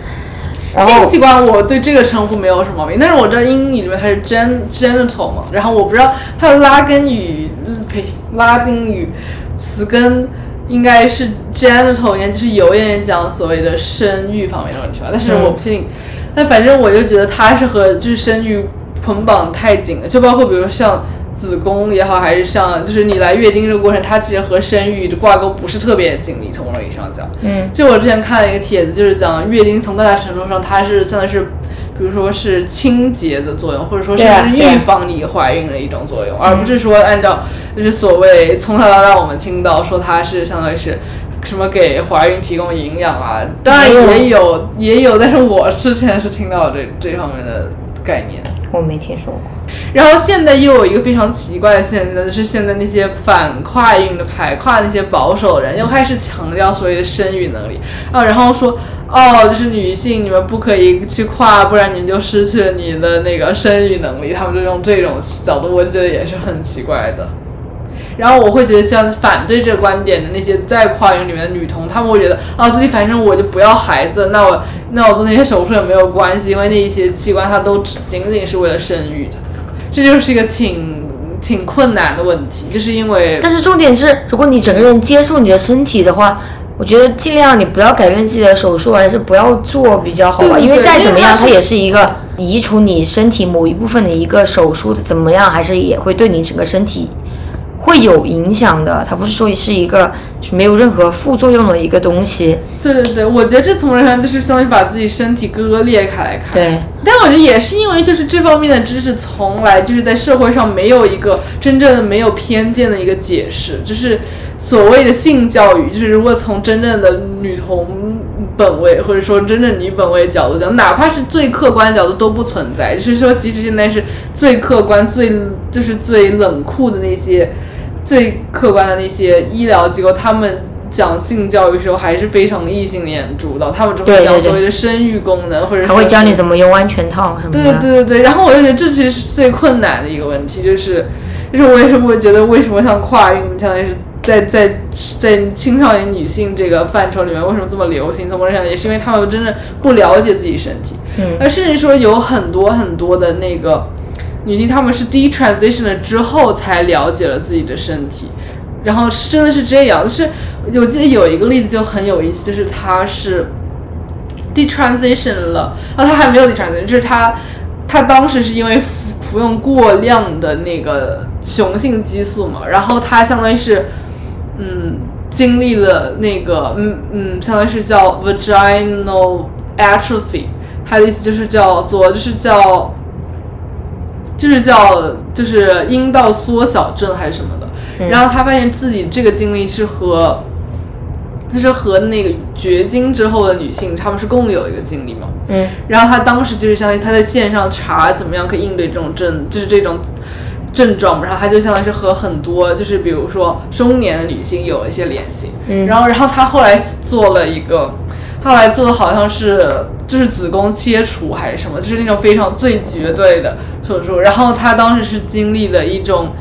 性器官，我对这个称呼没有什么毛病，但是我知道英语里面它是 gen genital 嘛，然后我不知道它的拉丁语，呸，拉丁语词根应该是 genital，应该就是有一点讲所谓的生育方面的问题吧，但是我不确定，但反正我就觉得它是和就是生育捆绑太紧了，就包括比如像。子宫也好，还是像，就是你来月经这个过程，它其实和生育的挂钩不是特别紧密。从某种意义上讲，嗯，就我之前看了一个帖子，就是讲月经从更大程度上，它是相当于是，比如说是清洁的作用，或者说是预防你怀孕的一种作用，而不是说按照就是所谓从小到大我们听到说它是相当于是什么给怀孕提供营养啊，当然也有也有，但是我之前是听到这这方面的概念。我没听说过。然后现在又有一个非常奇怪的现象，就是现在那些反跨运的、排跨那些保守人又开始强调所谓的生育能力啊，然后说哦，就是女性你们不可以去跨，不然你们就失去了你的那个生育能力。他们就用这种角度，我觉得也是很奇怪的。然后我会觉得，像反对这个观点的那些在跨孕里面的女童，她们会觉得，哦，自己反正我就不要孩子，那我那我做那些手术也没有关系，因为那一些器官它都只仅仅是为了生育的，这就是一个挺挺困难的问题，就是因为。但是重点是，如果你整个人接受你的身体的话，我觉得尽量你不要改变自己的手术，还是不要做比较好吧，因为再怎么样，它也是一个移除你身体某一部分的一个手术的，怎么样，还是也会对你整个身体。会有影响的，它不是说是一个没有任何副作用的一个东西。对对对，我觉得这从人上就是相当于把自己身体割裂开来看。对，但我觉得也是因为就是这方面的知识从来就是在社会上没有一个真正的没有偏见的一个解释，就是所谓的性教育，就是如果从真正的女童。本位或者说真正女本位角度讲，哪怕是最客观的角度都不存在。就是说，其实现在是最客观、最就是最冷酷的那些最客观的那些医疗机构，他们讲性教育的时候还是非常异性恋主导。他们只会讲所谓的生育功能，或者还会教你怎么用安全套什么的。对对对对。然后我就觉得这其实是最困难的一个问题，就是就是我也是会觉得为什么像跨运相当于是。在在在青少年女性这个范畴里面，为什么这么流行？从某种上也是因为他们真的不了解自己身体，嗯，而甚至说有很多很多的那个女性，她们是 de transition 了之后才了解了自己的身体，然后是真的是这样。就是我记得有一个例子就很有意思，就是她是 de transition 了，啊，她还没有 de transition，就是她她当时是因为服服用过量的那个雄性激素嘛，然后她相当于是。嗯，经历了那个，嗯嗯，相当于是叫 vaginal atrophy，它的意思就是叫做，就是叫，就是叫，就是阴道缩小症还是什么的。然后他发现自己这个经历是和，就是和那个绝经之后的女性，她们是共有一个经历嘛。嗯。然后他当时就是相当于他在线上查怎么样可以应对这种症，就是这种。症状，然后他就相当于是和很多就是比如说中年的女性有一些联系，嗯，然后然后他后来做了一个，后来做的好像是就是子宫切除还是什么，就是那种非常最绝对的手术，然后他当时是经历了一种。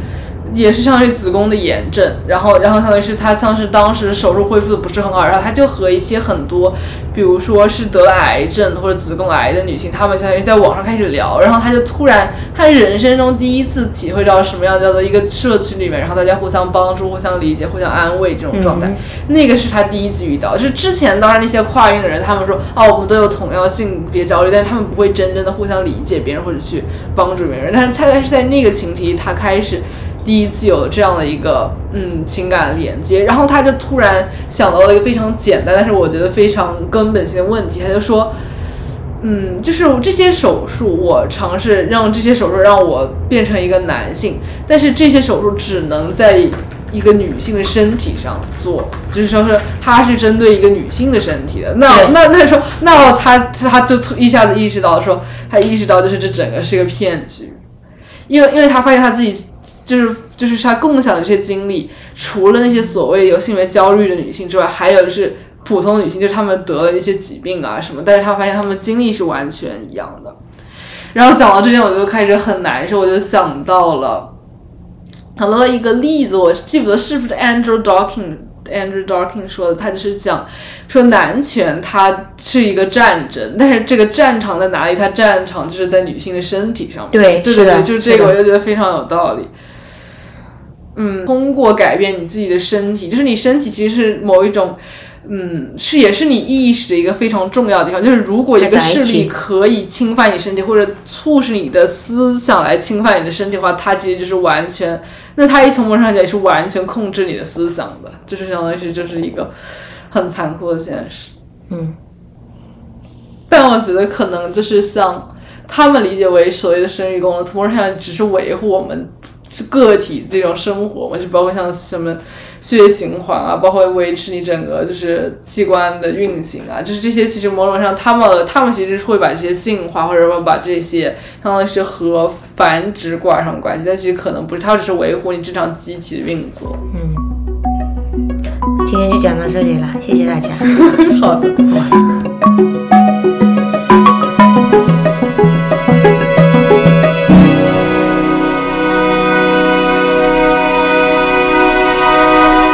也是像是子宫的炎症，然后，然后相当于是她像是当时手术恢复的不是很好，然后她就和一些很多，比如说是得了癌症或者子宫癌的女性，她们相当于在网上开始聊，然后她就突然她人生中第一次体会到什么样叫做一个社区里面，然后大家互相帮助、互相理解、互相安慰这种状态，那个是她第一次遇到。就是之前当然那些跨运的人，他们说哦，我们都有同样的性别焦虑，但是他们不会真正的互相理解别人或者去帮助别人，但是恰恰是在那个群体，她开始。第一次有这样的一个嗯情感连接，然后他就突然想到了一个非常简单，但是我觉得非常根本性的问题。他就说，嗯，就是这些手术，我尝试让这些手术让我变成一个男性，但是这些手术只能在一个女性的身体上做，就是说是他是针对一个女性的身体的。那那那说，那他他就一下子意识到说，他意识到就是这整个是一个骗局，因为因为他发现他自己。就是就是他共享的这些经历，除了那些所谓有性别焦虑的女性之外，还有就是普通的女性，就是她们得了一些疾病啊什么，但是她发现她们经历是完全一样的。然后讲到这点，我就开始很难受，我就想到了想到了一个例子，我记不得是不是 Andrew Dawkins Andrew Dawkins 说的，他就是讲说男权它是一个战争，但是这个战场在哪里？它战场就是在女性的身体上面。对对对对，就是这个，我就觉得非常有道理。嗯，通过改变你自己的身体，就是你身体其实是某一种，嗯，是也是你意识的一个非常重要的地方。就是如果一个势力可以侵犯你身体，或者促使你的思想来侵犯你的身体的话，它其实就是完全，那它一从某种上讲也是完全控制你的思想的，就是相当于是就是一个很残酷的现实。嗯，但我觉得可能就是像他们理解为所谓的生育功能，从某种上只是维护我们个体这种生活嘛，就包括像什么血液循环啊，包括维持你整个就是器官的运行啊，就是这些其实某种上他们他们其实是会把这些性化或者说把这些相当于是和繁殖挂上关系，但其实可能不是，它只是维护你正常机体的运作。嗯今天就讲到这里了，谢谢大家。好的。